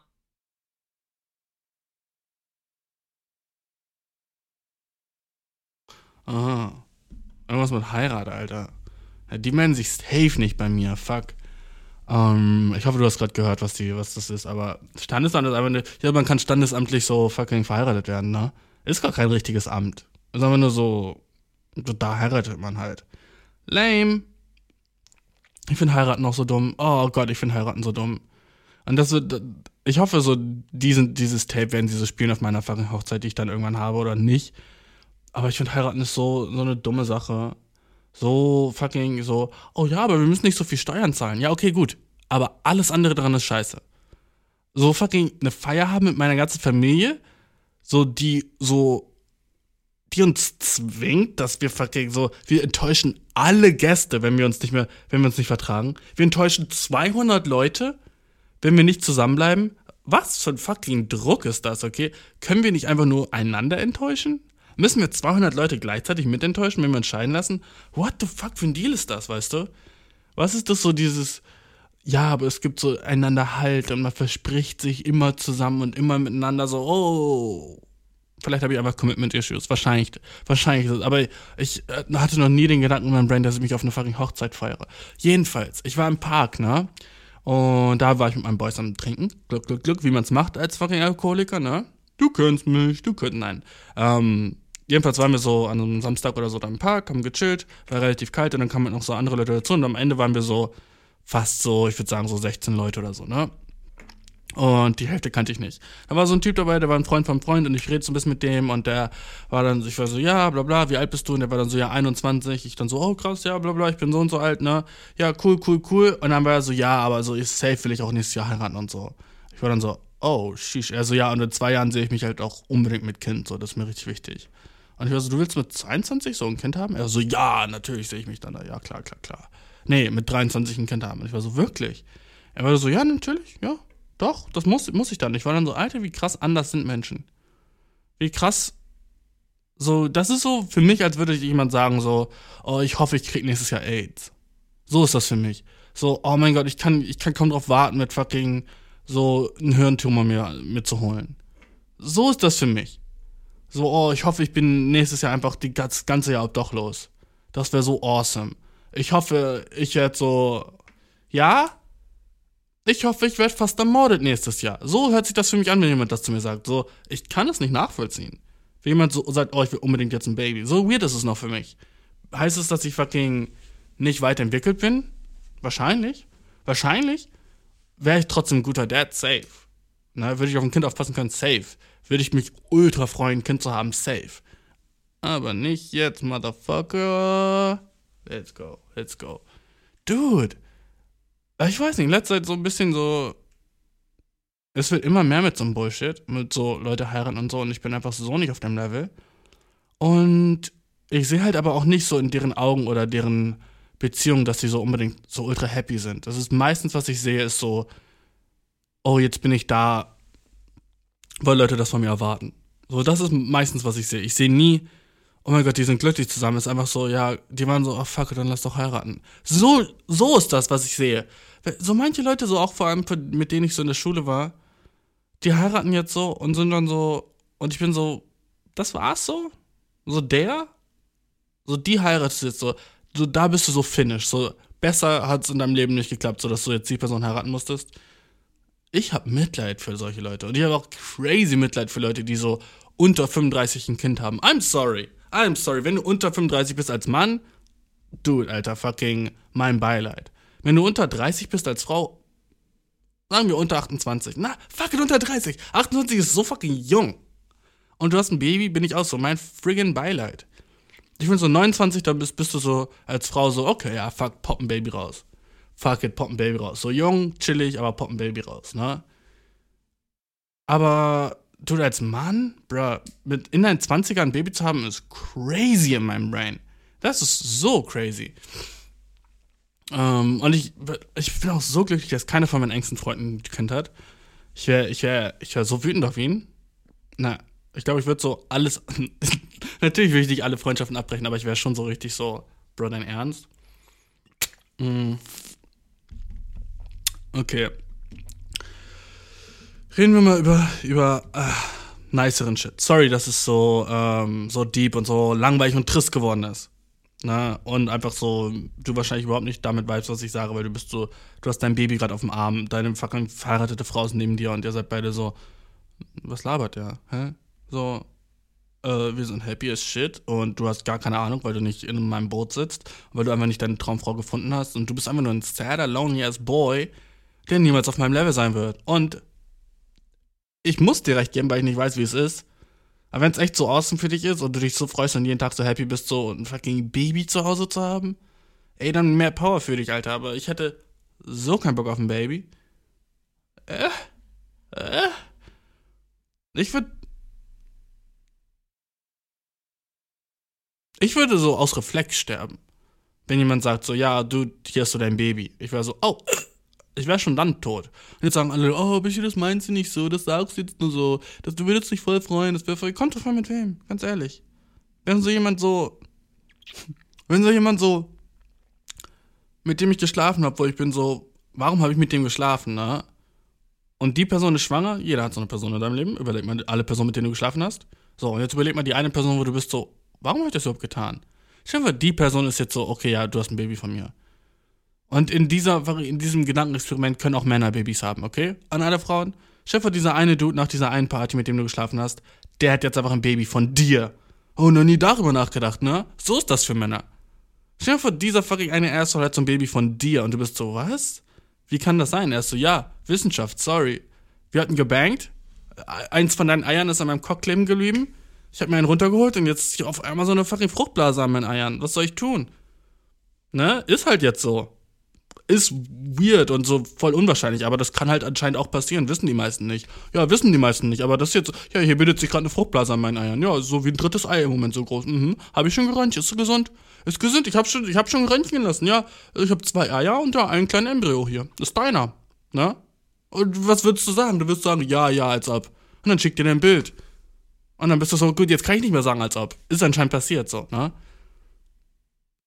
Aha. Irgendwas mit Heirat, Alter. Die melden sich safe nicht bei mir, fuck. Ähm, ich hoffe, du hast gerade gehört, was, die, was das ist, aber Standesamt ist einfach eine. Ja, man kann standesamtlich so fucking verheiratet werden, ne? Ist gar kein richtiges Amt. Ist einfach nur so. so da heiratet man halt. Lame. Ich finde heiraten auch so dumm. Oh Gott, ich finde heiraten so dumm. Und das wird. Ich hoffe, so diesen, dieses Tape werden sie so spielen auf meiner fucking Hochzeit, die ich dann irgendwann habe oder nicht. Aber ich finde, heiraten ist so, so eine dumme Sache. So fucking so, oh ja, aber wir müssen nicht so viel Steuern zahlen. Ja, okay, gut. Aber alles andere dran ist scheiße. So fucking eine Feier haben mit meiner ganzen Familie, so die so, die uns zwingt, dass wir fucking so, wir enttäuschen alle Gäste, wenn wir uns nicht mehr, wenn wir uns nicht vertragen. Wir enttäuschen 200 Leute, wenn wir nicht zusammenbleiben. Was für ein fucking Druck ist das, okay? Können wir nicht einfach nur einander enttäuschen? Müssen wir 200 Leute gleichzeitig mitenttäuschen, wenn wir uns scheiden lassen? What the fuck für ein Deal ist das, weißt du? Was ist das so dieses, ja, aber es gibt so einander Halt und man verspricht sich immer zusammen und immer miteinander so, oh. Vielleicht habe ich einfach Commitment-Issues. Wahrscheinlich, wahrscheinlich. Aber ich äh, hatte noch nie den Gedanken in meinem Brain, dass ich mich auf eine fucking Hochzeit feiere. Jedenfalls, ich war im Park, ne? Und da war ich mit meinem Boys am Trinken. Glück, Glück, Glück, wie man es macht als fucking Alkoholiker, ne? Du kennst mich, du könntest, nein. Ähm, jedenfalls waren wir so an einem Samstag oder so da im Park, haben gechillt, war relativ kalt und dann kamen noch so andere Leute dazu und am Ende waren wir so fast so, ich würde sagen so 16 Leute oder so, ne? Und die Hälfte kannte ich nicht. Da war so ein Typ dabei, der war ein Freund vom Freund und ich rede so ein bisschen mit dem und der war dann, ich war so, ja, bla bla, wie alt bist du? Und der war dann so, ja, 21. Ich dann so, oh krass, ja, bla bla, ich bin so und so alt, ne? Ja, cool, cool, cool. Und dann war er so, ja, aber so, ich safe will ich auch nächstes Jahr heiraten und so. Ich war dann so, oh, shish. Also ja, und in zwei Jahren sehe ich mich halt auch unbedingt mit Kind, so, das ist mir richtig wichtig. Und ich war so, du willst mit 22 so ein Kind haben? Er war so, ja, natürlich sehe ich mich dann da. Ja, klar, klar, klar. Nee, mit 23 ein Kind haben. Und ich war so, wirklich? Er war so, ja, natürlich, ja, doch, das muss, muss ich dann. Ich war dann so, Alter, wie krass anders sind Menschen. Wie krass So, das ist so für mich, als würde jemand sagen, so, oh, ich hoffe, ich krieg nächstes Jahr AIDS. So ist das für mich. So, oh mein Gott, ich kann, ich kann kaum drauf warten, mit fucking so einen Hirntumor mir mitzuholen. So ist das für mich. So, oh, ich hoffe, ich bin nächstes Jahr einfach die das ganze Jahr obdachlos. Das wäre so awesome. Ich hoffe, ich werde so, ja, ich hoffe, ich werde fast ermordet nächstes Jahr. So hört sich das für mich an, wenn jemand das zu mir sagt. So, ich kann es nicht nachvollziehen. Wenn jemand so sagt, oh, ich will unbedingt jetzt ein Baby. So weird ist es noch für mich. Heißt es, dass ich fucking nicht weiterentwickelt bin? Wahrscheinlich. Wahrscheinlich wäre ich trotzdem ein guter Dad, safe. Na, würde ich auf ein Kind aufpassen können, safe. Würde ich mich ultra freuen, ein Kind zu haben, safe. Aber nicht jetzt, Motherfucker. Let's go, let's go. Dude, ich weiß nicht, in letzter Zeit so ein bisschen so. Es wird immer mehr mit so einem Bullshit, mit so Leute heiraten und so, und ich bin einfach so nicht auf dem Level. Und ich sehe halt aber auch nicht so in deren Augen oder deren Beziehung, dass sie so unbedingt so ultra happy sind. Das ist meistens, was ich sehe, ist so, oh, jetzt bin ich da, weil Leute das von mir erwarten. So, das ist meistens, was ich sehe. Ich sehe nie, oh mein Gott, die sind glücklich zusammen. Ist einfach so, ja, die waren so, oh fuck, dann lass doch heiraten. So, so ist das, was ich sehe. So manche Leute, so auch vor allem, mit denen ich so in der Schule war, die heiraten jetzt so und sind dann so, und ich bin so, das war's so? So der? So die heiratet jetzt so, so da bist du so finish. So besser hat's in deinem Leben nicht geklappt, so dass du jetzt die Person heiraten musstest. Ich habe Mitleid für solche Leute. Und ich habe auch crazy Mitleid für Leute, die so unter 35 ein Kind haben. I'm sorry. I'm sorry. Wenn du unter 35 bist als Mann, dude, Alter, fucking mein Beileid. Wenn du unter 30 bist als Frau, sagen wir unter 28. Na, fucking unter 30. 28 ist so fucking jung. Und du hast ein Baby, bin ich auch so. Mein friggin' Beileid. Ich finde so 29, da bist, bist du so als Frau so, okay, ja, fuck, pop ein Baby raus. Fuck it, pop ein Baby raus. So jung, chillig, aber pop ein Baby raus, ne? Aber du als Mann, bruh, mit in deinen 20ern ein Baby zu haben, ist crazy in meinem Brain. Das ist so crazy. Ähm, und ich, ich bin auch so glücklich, dass keiner von meinen engsten Freunden Kind hat. Ich wäre ich wär, ich wär so wütend auf ihn. Na, ich glaube, ich würde so alles. Natürlich will ich nicht alle Freundschaften abbrechen, aber ich wäre schon so richtig so, Bro, dein Ernst? Mm. Okay. Reden wir mal über, über äh, niceren Shit. Sorry, dass es so, ähm, so deep und so langweilig und trist geworden ist. Ne? Und einfach so, du wahrscheinlich überhaupt nicht damit weißt, was ich sage, weil du bist so, du hast dein Baby gerade auf dem Arm, deine fucking verheiratete Frau ist neben dir und ihr seid beide so, was labert der? Hä? So, äh, wir sind happy as shit und du hast gar keine Ahnung, weil du nicht in meinem Boot sitzt, weil du einfach nicht deine Traumfrau gefunden hast und du bist einfach nur ein sadder, lonely ass boy, der niemals auf meinem Level sein wird. Und ich muss dir recht geben, weil ich nicht weiß, wie es ist. Aber wenn es echt so awesome für dich ist und du dich so freust und jeden Tag so happy bist, so ein fucking Baby zu Hause zu haben, ey, dann mehr Power für dich, Alter. Aber ich hätte so keinen Bock auf ein Baby. Äh, äh. Ich würde. Ich würde so aus Reflex sterben. Wenn jemand sagt so, ja, du, hier hast du dein Baby. Ich wäre so, oh ich wäre schon dann tot. Und jetzt sagen alle, oh, Bichi, das meinst du nicht so, das sagst du jetzt nur so, das, du würdest dich voll freuen, das wäre voll, kommt voll mit wem, ganz ehrlich. Wenn so jemand so, wenn so jemand so, mit dem ich geschlafen habe, wo ich bin so, warum habe ich mit dem geschlafen, ne? Und die Person ist schwanger, jeder hat so eine Person in deinem Leben, überleg mal alle Personen, mit denen du geschlafen hast. So, und jetzt überleg mal die eine Person, wo du bist so, warum habe ich das überhaupt getan? Dir vor, die Person ist jetzt so, okay, ja, du hast ein Baby von mir. Und in, dieser, in diesem Gedankenexperiment können auch Männer Babys haben, okay? An alle Frauen. Dir dieser eine Dude nach dieser einen Party, mit dem du geschlafen hast, der hat jetzt einfach ein Baby von dir. Oh, noch nie darüber nachgedacht, ne? So ist das für Männer. Stell dieser fucking eine Asshole hat so ein Baby von dir und du bist so, was? Wie kann das sein? Er ist so, ja, Wissenschaft, sorry. Wir hatten gebankt. Eins von deinen Eiern ist an meinem Cock kleben geblieben. Ich hab mir einen runtergeholt und jetzt ist auf einmal so eine fucking Fruchtblase an meinen Eiern. Was soll ich tun? Ne? Ist halt jetzt so ist weird und so voll unwahrscheinlich, aber das kann halt anscheinend auch passieren, wissen die meisten nicht. Ja, wissen die meisten nicht, aber das jetzt, ja, hier bildet sich gerade eine Fruchtblase an meinen Eiern. Ja, so wie ein drittes Ei im Moment so groß. Mhm, habe ich schon geröntgt, ist gesund? Ist gesund, ich habe schon, hab schon röntgen lassen, ja. Ich habe zwei Eier und ja, einen kleinen Embryo hier. Ist deiner, ne? Und was würdest du sagen? Du wirst sagen, ja, ja, als ob. Und dann schickt dir ein Bild. Und dann bist du so, gut, jetzt kann ich nicht mehr sagen, als ob. Ist anscheinend passiert, so, ne?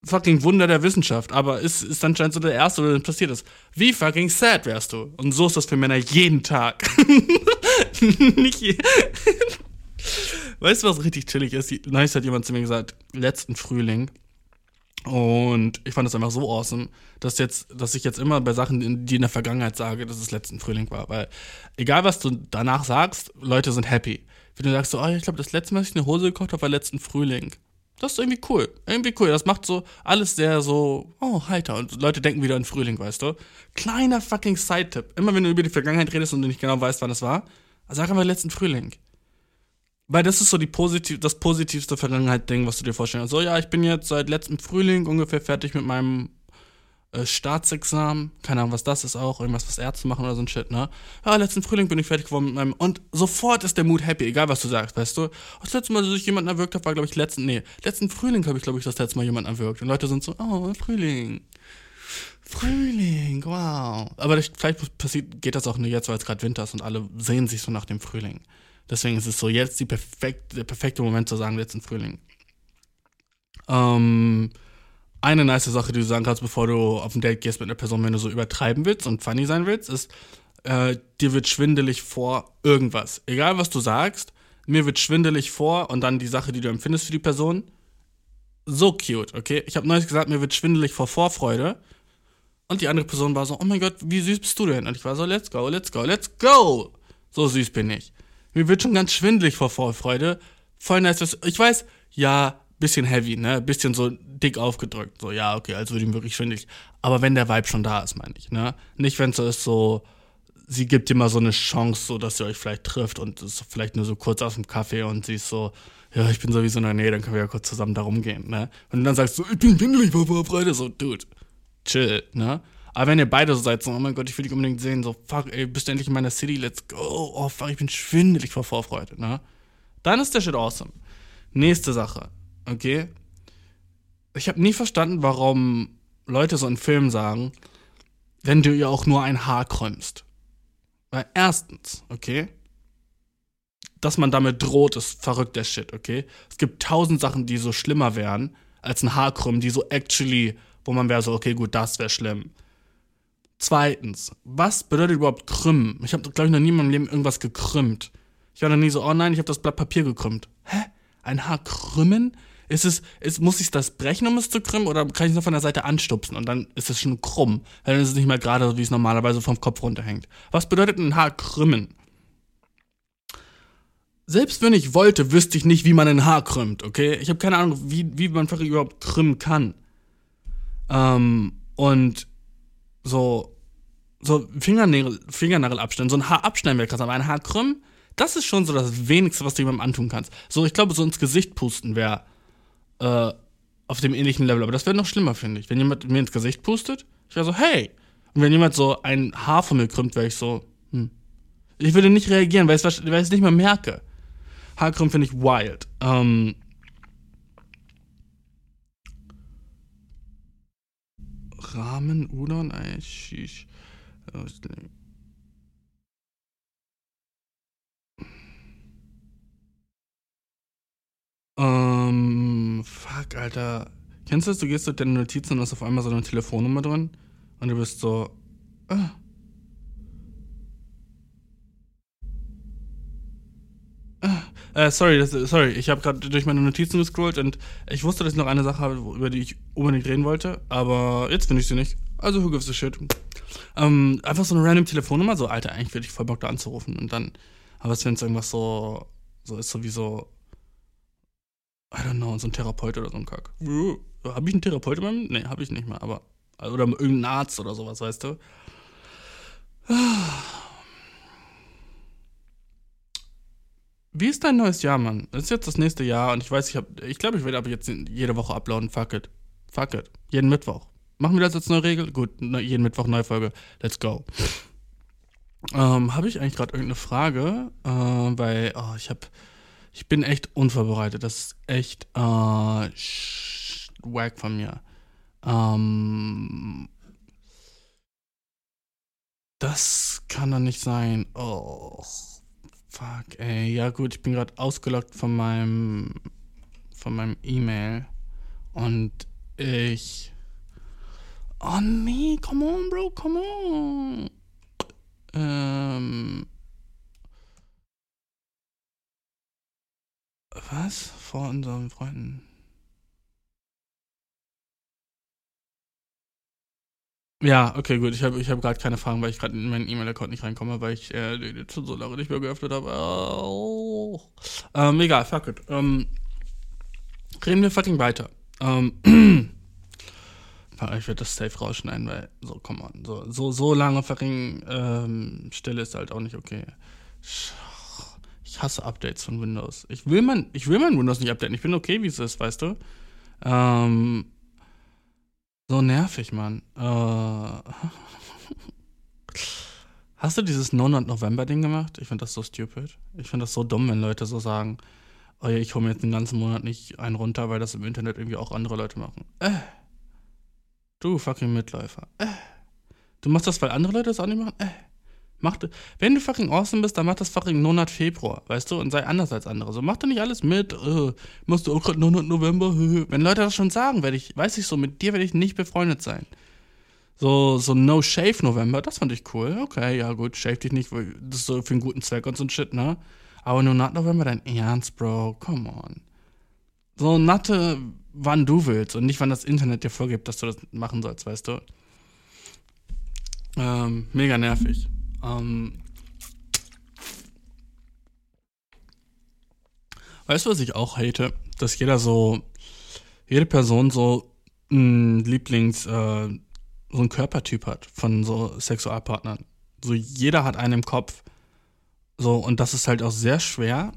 Fucking Wunder der Wissenschaft, aber ist, ist anscheinend so der erste, der passiert ist. Wie fucking sad wärst du? Und so ist das für Männer jeden Tag. nicht je Weißt du, was richtig chillig ist? Neulich hat jemand zu mir gesagt, letzten Frühling. Und ich fand das einfach so awesome, dass jetzt, dass ich jetzt immer bei Sachen, die in der Vergangenheit sage, dass es letzten Frühling war. Weil egal was du danach sagst, Leute sind happy. Wenn du sagst so, oh, ich glaube, das letzte Mal, dass ich eine Hose gekauft habe, war letzten Frühling. Das ist irgendwie cool. Irgendwie cool. Das macht so alles sehr so, oh, heiter. Und Leute denken wieder an Frühling, weißt du? Kleiner fucking Side-Tipp. Immer wenn du über die Vergangenheit redest und du nicht genau weißt, wann es war, sag einfach letzten Frühling. Weil das ist so die positiv, das positivste Vergangenheit-Ding, was du dir vorstellen kannst. So, ja, ich bin jetzt seit letztem Frühling ungefähr fertig mit meinem äh, Staatsexamen. Keine Ahnung, was das ist auch. Irgendwas, was Ärzte machen oder so ein Shit, ne? Ja, letzten Frühling bin ich fertig geworden mit meinem. Und sofort ist der Mut happy, egal was du sagst, weißt du? Das letzte Mal, dass ich jemanden erwürgt habe, war, glaube ich, letzten. Nee, letzten Frühling habe ich, glaube ich, das letzte Mal jemanden erwürgt. Und Leute sind so, oh, Frühling. Frühling, wow. Aber das, vielleicht passiert, geht das auch nur jetzt, weil es gerade Winter ist und alle sehen sich so nach dem Frühling. Deswegen ist es so jetzt die perfekt, der perfekte Moment zu sagen, letzten Frühling. Ähm, eine nice Sache, die du sagen kannst, bevor du auf ein Date gehst mit einer Person, wenn du so übertreiben willst und funny sein willst, ist, äh, dir wird schwindelig vor irgendwas. Egal was du sagst, mir wird schwindelig vor und dann die Sache, die du empfindest für die Person. So cute, okay? Ich habe neulich gesagt, mir wird schwindelig vor Vorfreude. Und die andere Person war so, oh mein Gott, wie süß bist du denn? Und ich war so, let's go, let's go, let's go. So süß bin ich. Mir wird schon ganz schwindlig vor Vorfreude. Voll nice. Ich weiß, ja, bisschen heavy, ne? Bisschen so dick aufgedrückt. So, ja, okay, also wird ihm wirklich schwindlig. Aber wenn der Vibe schon da ist, meine ich, ne? Nicht, wenn es so ist, so, sie gibt dir mal so eine Chance, so dass ihr euch vielleicht trifft und es ist vielleicht nur so kurz aus dem Kaffee und sie ist so, ja, ich bin sowieso in der Nähe, dann können wir ja kurz zusammen da rumgehen, ne? Und dann sagst du, ich bin schwindelig vor Vorfreude, so, dude, chill, ne? Aber wenn ihr beide so seid, so, oh mein Gott, ich will dich unbedingt sehen, so, fuck, ey, bist du endlich in meiner City, let's go, oh fuck, ich bin schwindelig vor Vorfreude, ne? Dann ist der Shit awesome. Nächste Sache, okay? Ich habe nie verstanden, warum Leute so in Filmen sagen, wenn du ihr auch nur ein Haar krümmst. Weil erstens, okay, dass man damit droht, ist verrückter Shit, okay? Es gibt tausend Sachen, die so schlimmer wären als ein Haarkrümmen, die so actually, wo man wäre so, okay, gut, das wäre schlimm. Zweitens, was bedeutet überhaupt krümmen? Ich habe, glaube ich, noch nie in meinem Leben irgendwas gekrümmt. Ich war noch nie so, oh nein, ich habe das Blatt Papier gekrümmt. Hä? Ein Haar krümmen? Ist es, ist, muss ich das brechen, um es zu krümmen, oder kann ich es nur von der Seite anstupsen und dann ist es schon krumm? Dann ist es nicht mehr gerade, wie es normalerweise vom Kopf runterhängt. Was bedeutet ein Haar krümmen? Selbst wenn ich wollte, wüsste ich nicht, wie man ein Haar krümmt, okay? Ich habe keine Ahnung, wie, wie man überhaupt krümmen kann. Ähm, und so, so Fingernägel, Fingernagel abschneiden, so ein Haar abschneiden wäre krass, aber ein Haar krümmen, das ist schon so das Wenigste, was du jemandem antun kannst. So, ich glaube, so ins Gesicht pusten wäre äh, auf dem ähnlichen Level, aber das wäre noch schlimmer, finde ich. Wenn jemand mir ins Gesicht pustet, ich wäre so, hey. Und wenn jemand so ein Haar von mir krümmt, wäre ich so, hm. Ich würde nicht reagieren, weil ich es nicht mehr merke. Haarkrümmen finde ich wild. Ähm, Ramen, Udon, Shish. Ähm, fuck, Alter. Kennst du das? Du gehst durch deine Notizen und hast auf einmal so eine Telefonnummer drin und du bist so. Ah. Äh, sorry, das, sorry, ich habe gerade durch meine Notizen gescrollt und ich wusste, dass ich noch eine Sache habe, über die ich unbedingt reden wollte, aber jetzt finde ich sie nicht. Also, who gives a shit? Ähm, einfach so eine random Telefonnummer, so, Alter, eigentlich würde ich voll Bock da anzurufen und dann, aber wenn es irgendwas so, so ist, so wie so, I don't know, so ein Therapeut oder so ein Kack. Habe ich einen Therapeut in meinem? Nee, habe ich nicht mehr, aber, oder irgendeinen Arzt oder sowas, weißt du? Wie ist dein neues Jahr, Mann? Das ist jetzt das nächste Jahr und ich weiß, ich habe, ich glaube, ich werde aber jetzt jede Woche uploaden. Fuck it. Fuck it. Jeden Mittwoch. Machen wir das als neue Regel? Gut, ne, jeden Mittwoch neue Folge. Let's go. Ähm, habe ich eigentlich gerade irgendeine Frage? Äh, weil, oh, ich habe, ich bin echt unvorbereitet. Das ist echt äh, wack von mir. Ähm, das kann doch nicht sein. Oh. fuck, ey. Ja gut, ich bin gerade ausgelockt von meinem von meinem E-Mail und ich Oh nee, come on, Bro, come on. Ähm Was? Vor unseren Freunden. Ja, okay, gut. Ich habe ich hab gerade keine Fragen, weil ich gerade in meinen E-Mail-Account nicht reinkomme, weil ich äh, schon so lange nicht mehr geöffnet habe. Oh. Ähm, egal, fuck it. Ähm, reden wir fucking weiter. Ähm, ich werde das safe rausschneiden, weil so, come on. So, so, so lange fucking ähm, Stille ist halt auch nicht okay. Ich hasse Updates von Windows. Ich will mein, ich will mein Windows nicht updaten. Ich bin okay, wie es ist, weißt du? Ähm, so nervig, Mann. Äh, hast du dieses No Not November Ding gemacht? Ich finde das so stupid. Ich finde das so dumm, wenn Leute so sagen, oh ja, ich hole mir jetzt den ganzen Monat nicht einen runter, weil das im Internet irgendwie auch andere Leute machen. Äh. Du fucking Mitläufer. Äh. Du machst das, weil andere Leute das auch nicht machen? Äh. Mach, wenn du fucking awesome bist, dann mach das fucking Monat Februar, weißt du, und sei anders als andere. So, mach doch nicht alles mit, äh, machst du auch gerade Monat November, wenn Leute das schon sagen, werde ich, weiß ich so, mit dir werde ich nicht befreundet sein. So, so No Shave November, das fand ich cool. Okay, ja gut, shave dich nicht, das ist so für einen guten Zweck und so ein Shit, ne? Aber Not November, dein Ernst, Bro, come on. So, Natte, wann du willst und nicht, wann das Internet dir vorgibt, dass du das machen sollst, weißt du? Ähm, mega nervig. Ähm, weißt du, was ich auch hate? Dass jeder so, jede Person so ein Lieblings, äh, so einen Körpertyp hat von so Sexualpartnern. So jeder hat einen im Kopf. So, und das ist halt auch sehr schwer,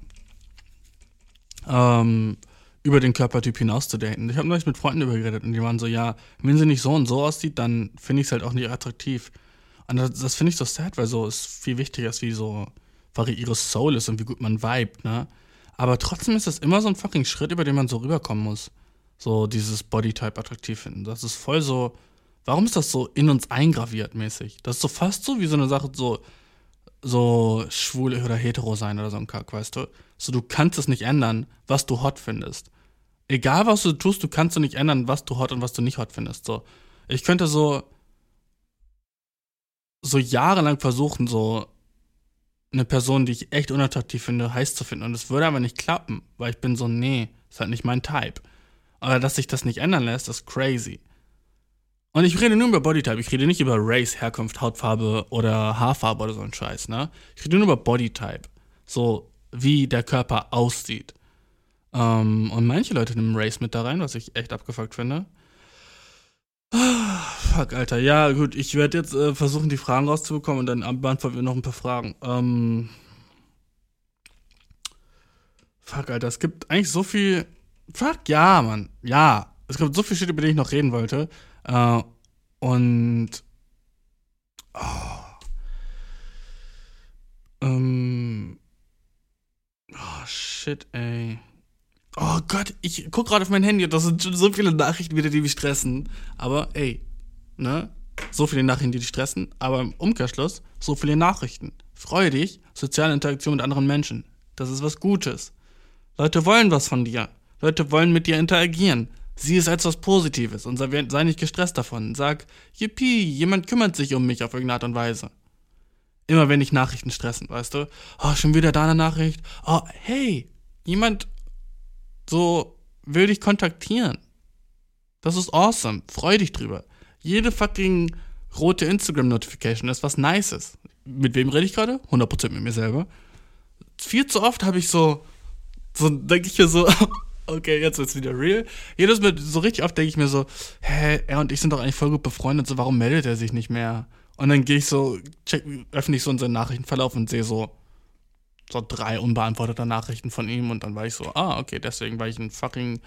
ähm, über den Körpertyp hinaus zu daten. Ich habe neulich mit Freunden darüber geredet und die waren so, ja, wenn sie nicht so und so aussieht, dann finde ich es halt auch nicht attraktiv. Und das, das finde ich so sad, weil so ist viel wichtiger ist, wie so ihre Soul ist und wie gut man vibet, ne? Aber trotzdem ist das immer so ein fucking Schritt, über den man so rüberkommen muss. So dieses Bodytype attraktiv finden. Das ist voll so. Warum ist das so in uns eingraviert mäßig? Das ist so fast so wie so eine Sache, so, so schwul oder hetero sein oder so ein Kack, weißt du? So, du kannst es nicht ändern, was du hot findest. Egal was du tust, du kannst du nicht ändern, was du hot und was du nicht hot findest. So, ich könnte so so jahrelang versuchen, so eine Person, die ich echt unattraktiv finde, heiß zu finden. Und es würde aber nicht klappen, weil ich bin so, nee, ist halt nicht mein Type. Aber dass sich das nicht ändern lässt, ist crazy. Und ich rede nur über Bodytype, ich rede nicht über Race, Herkunft, Hautfarbe oder Haarfarbe oder so ein Scheiß, ne? Ich rede nur über Bodytype. So, wie der Körper aussieht. Ähm, und manche Leute nehmen Race mit da rein, was ich echt abgefuckt finde. Fuck, Alter. Ja, gut, ich werde jetzt äh, versuchen, die Fragen rauszubekommen und dann beantworten wir noch ein paar Fragen. Ähm. Fuck, Alter, es gibt eigentlich so viel. Fuck, ja, Mann. Ja. Es gibt so viel Shit, über den ich noch reden wollte. Äh, und. Oh. Ähm. Oh, shit, ey. Oh Gott, ich guck gerade auf mein Handy und das sind schon so viele Nachrichten wieder, die mich stressen. Aber ey, ne? So viele Nachrichten, die dich stressen, aber im Umkehrschluss so viele Nachrichten. Freue dich, soziale Interaktion mit anderen Menschen. Das ist was Gutes. Leute wollen was von dir. Leute wollen mit dir interagieren. Sieh es als was Positives und sei nicht gestresst davon. Sag, yippie, jemand kümmert sich um mich auf irgendeine Art und Weise. Immer wenn dich Nachrichten stressen, weißt du? Oh, schon wieder da eine Nachricht. Oh, hey, jemand so will dich kontaktieren. Das ist awesome. Freu dich drüber. Jede fucking rote Instagram-Notification ist was Nices. Mit wem rede ich gerade? 100% mit mir selber. Viel zu oft habe ich so, so denke ich mir so, okay, jetzt wird's wieder real. Jedes Mal, so richtig oft denke ich mir so, hä, er und ich sind doch eigentlich voll gut befreundet, so warum meldet er sich nicht mehr? Und dann gehe ich so, check, öffne ich so unseren Nachrichtenverlauf und sehe so, so drei unbeantwortete Nachrichten von ihm und dann war ich so, ah, okay, deswegen, weil ich ein fucking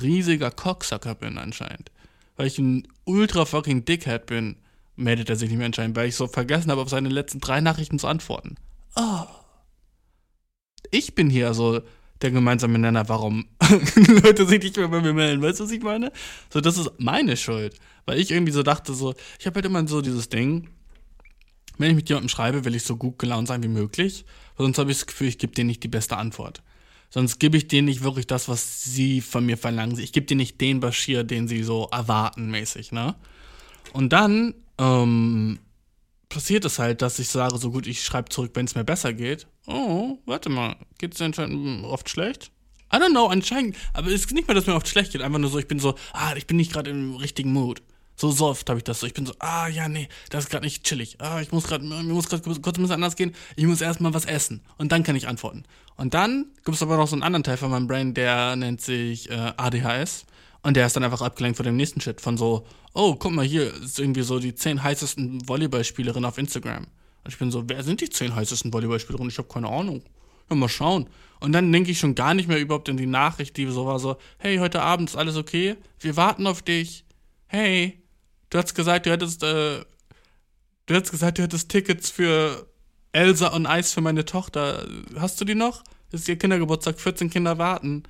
riesiger Cocksucker bin anscheinend weil ich ein ultra fucking Dickhead bin, meldet er sich nicht mehr anscheinend, weil ich so vergessen habe, auf seine letzten drei Nachrichten zu antworten. Oh. Ich bin hier so der gemeinsame Nenner, warum Leute sich nicht mehr bei mir melden. Weißt du, was ich meine? So, das ist meine Schuld. Weil ich irgendwie so dachte, so, ich habe halt immer so dieses Ding, wenn ich mit jemandem schreibe, will ich so gut gelaunt sein wie möglich. Sonst habe ich das Gefühl, ich gebe denen nicht die beste Antwort. Sonst gebe ich denen nicht wirklich das, was sie von mir verlangen. Ich gebe denen nicht den Bashir, den sie so erwarten, mäßig, ne? Und dann ähm, passiert es halt, dass ich sage, so gut, ich schreibe zurück, wenn es mir besser geht. Oh, warte mal, geht es dir anscheinend oft schlecht? I don't know, anscheinend, aber es ist nicht mehr, dass mir oft schlecht geht, einfach nur so, ich bin so, ah, ich bin nicht gerade im richtigen Mood. So, so oft habe ich das so. Ich bin so, ah, ja, nee, das ist gerade nicht chillig. Ah, ich muss gerade, mir muss gerade kurz ein bisschen anders gehen. Ich muss erstmal was essen. Und dann kann ich antworten. Und dann gibt es aber noch so einen anderen Teil von meinem Brain, der nennt sich äh, ADHS. Und der ist dann einfach abgelenkt von dem nächsten Shit. Von so, oh, guck mal, hier ist irgendwie so die zehn heißesten Volleyballspielerinnen auf Instagram. Und ich bin so, wer sind die zehn heißesten Volleyballspielerinnen? Ich habe keine Ahnung. Ja, mal schauen. Und dann denke ich schon gar nicht mehr überhaupt in die Nachricht, die so war so, hey, heute Abend ist alles okay? Wir warten auf dich. Hey, du hast gesagt, du hättest, äh, du hast gesagt, du hättest Tickets für Elsa und Eis für meine Tochter. Hast du die noch? Ist ihr Kindergeburtstag, 14 Kinder warten.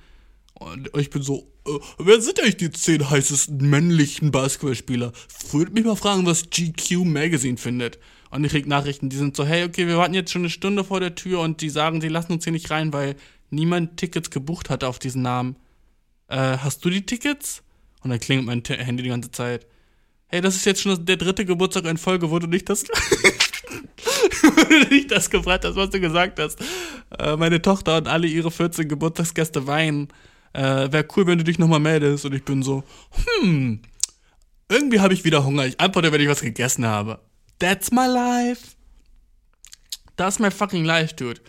Und ich bin so, äh, wer sind eigentlich die 10 heißesten männlichen Basketballspieler? Würde mich mal fragen, was GQ Magazine findet. Und ich krieg Nachrichten, die sind so, hey, okay, wir warten jetzt schon eine Stunde vor der Tür und die sagen, sie lassen uns hier nicht rein, weil niemand Tickets gebucht hat auf diesen Namen. Äh, hast du die Tickets? Und dann klingelt mein Handy die ganze Zeit. Hey, das ist jetzt schon der dritte Geburtstag in Folge, wo du nicht das, wo nicht das gefragt hast, was du gesagt hast. Äh, meine Tochter und alle ihre 14 Geburtstagsgäste weinen äh, wäre cool, wenn du dich nochmal meldest. Und ich bin so, hm, irgendwie habe ich wieder Hunger. Ich antworte, wenn ich was gegessen habe. That's my life. Ist mein fucking life, dude.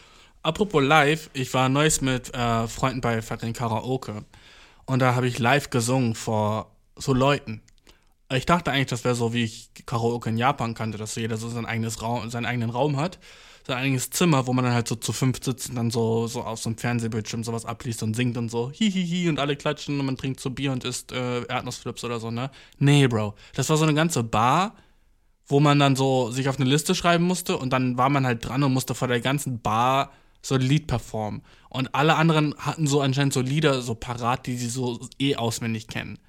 Apropos live, ich war neues mit äh, Freunden bei fucking Karaoke. Und da habe ich live gesungen vor so Leuten. Ich dachte eigentlich, das wäre so, wie ich Karaoke in Japan kannte, dass jeder so sein eigenes Raum, seinen eigenen Raum hat sein eigenes Zimmer, wo man dann halt so zu fünf sitzt und dann so, so auf so einem Fernsehbildschirm sowas abliest und singt und so hihihi und alle klatschen und man trinkt so Bier und isst äh, Erdnussflips oder so, ne? Nee, Bro. Das war so eine ganze Bar, wo man dann so sich auf eine Liste schreiben musste und dann war man halt dran und musste vor der ganzen Bar so ein Lied performen. Und alle anderen hatten so anscheinend so Lieder so parat, die sie so eh auswendig kennen.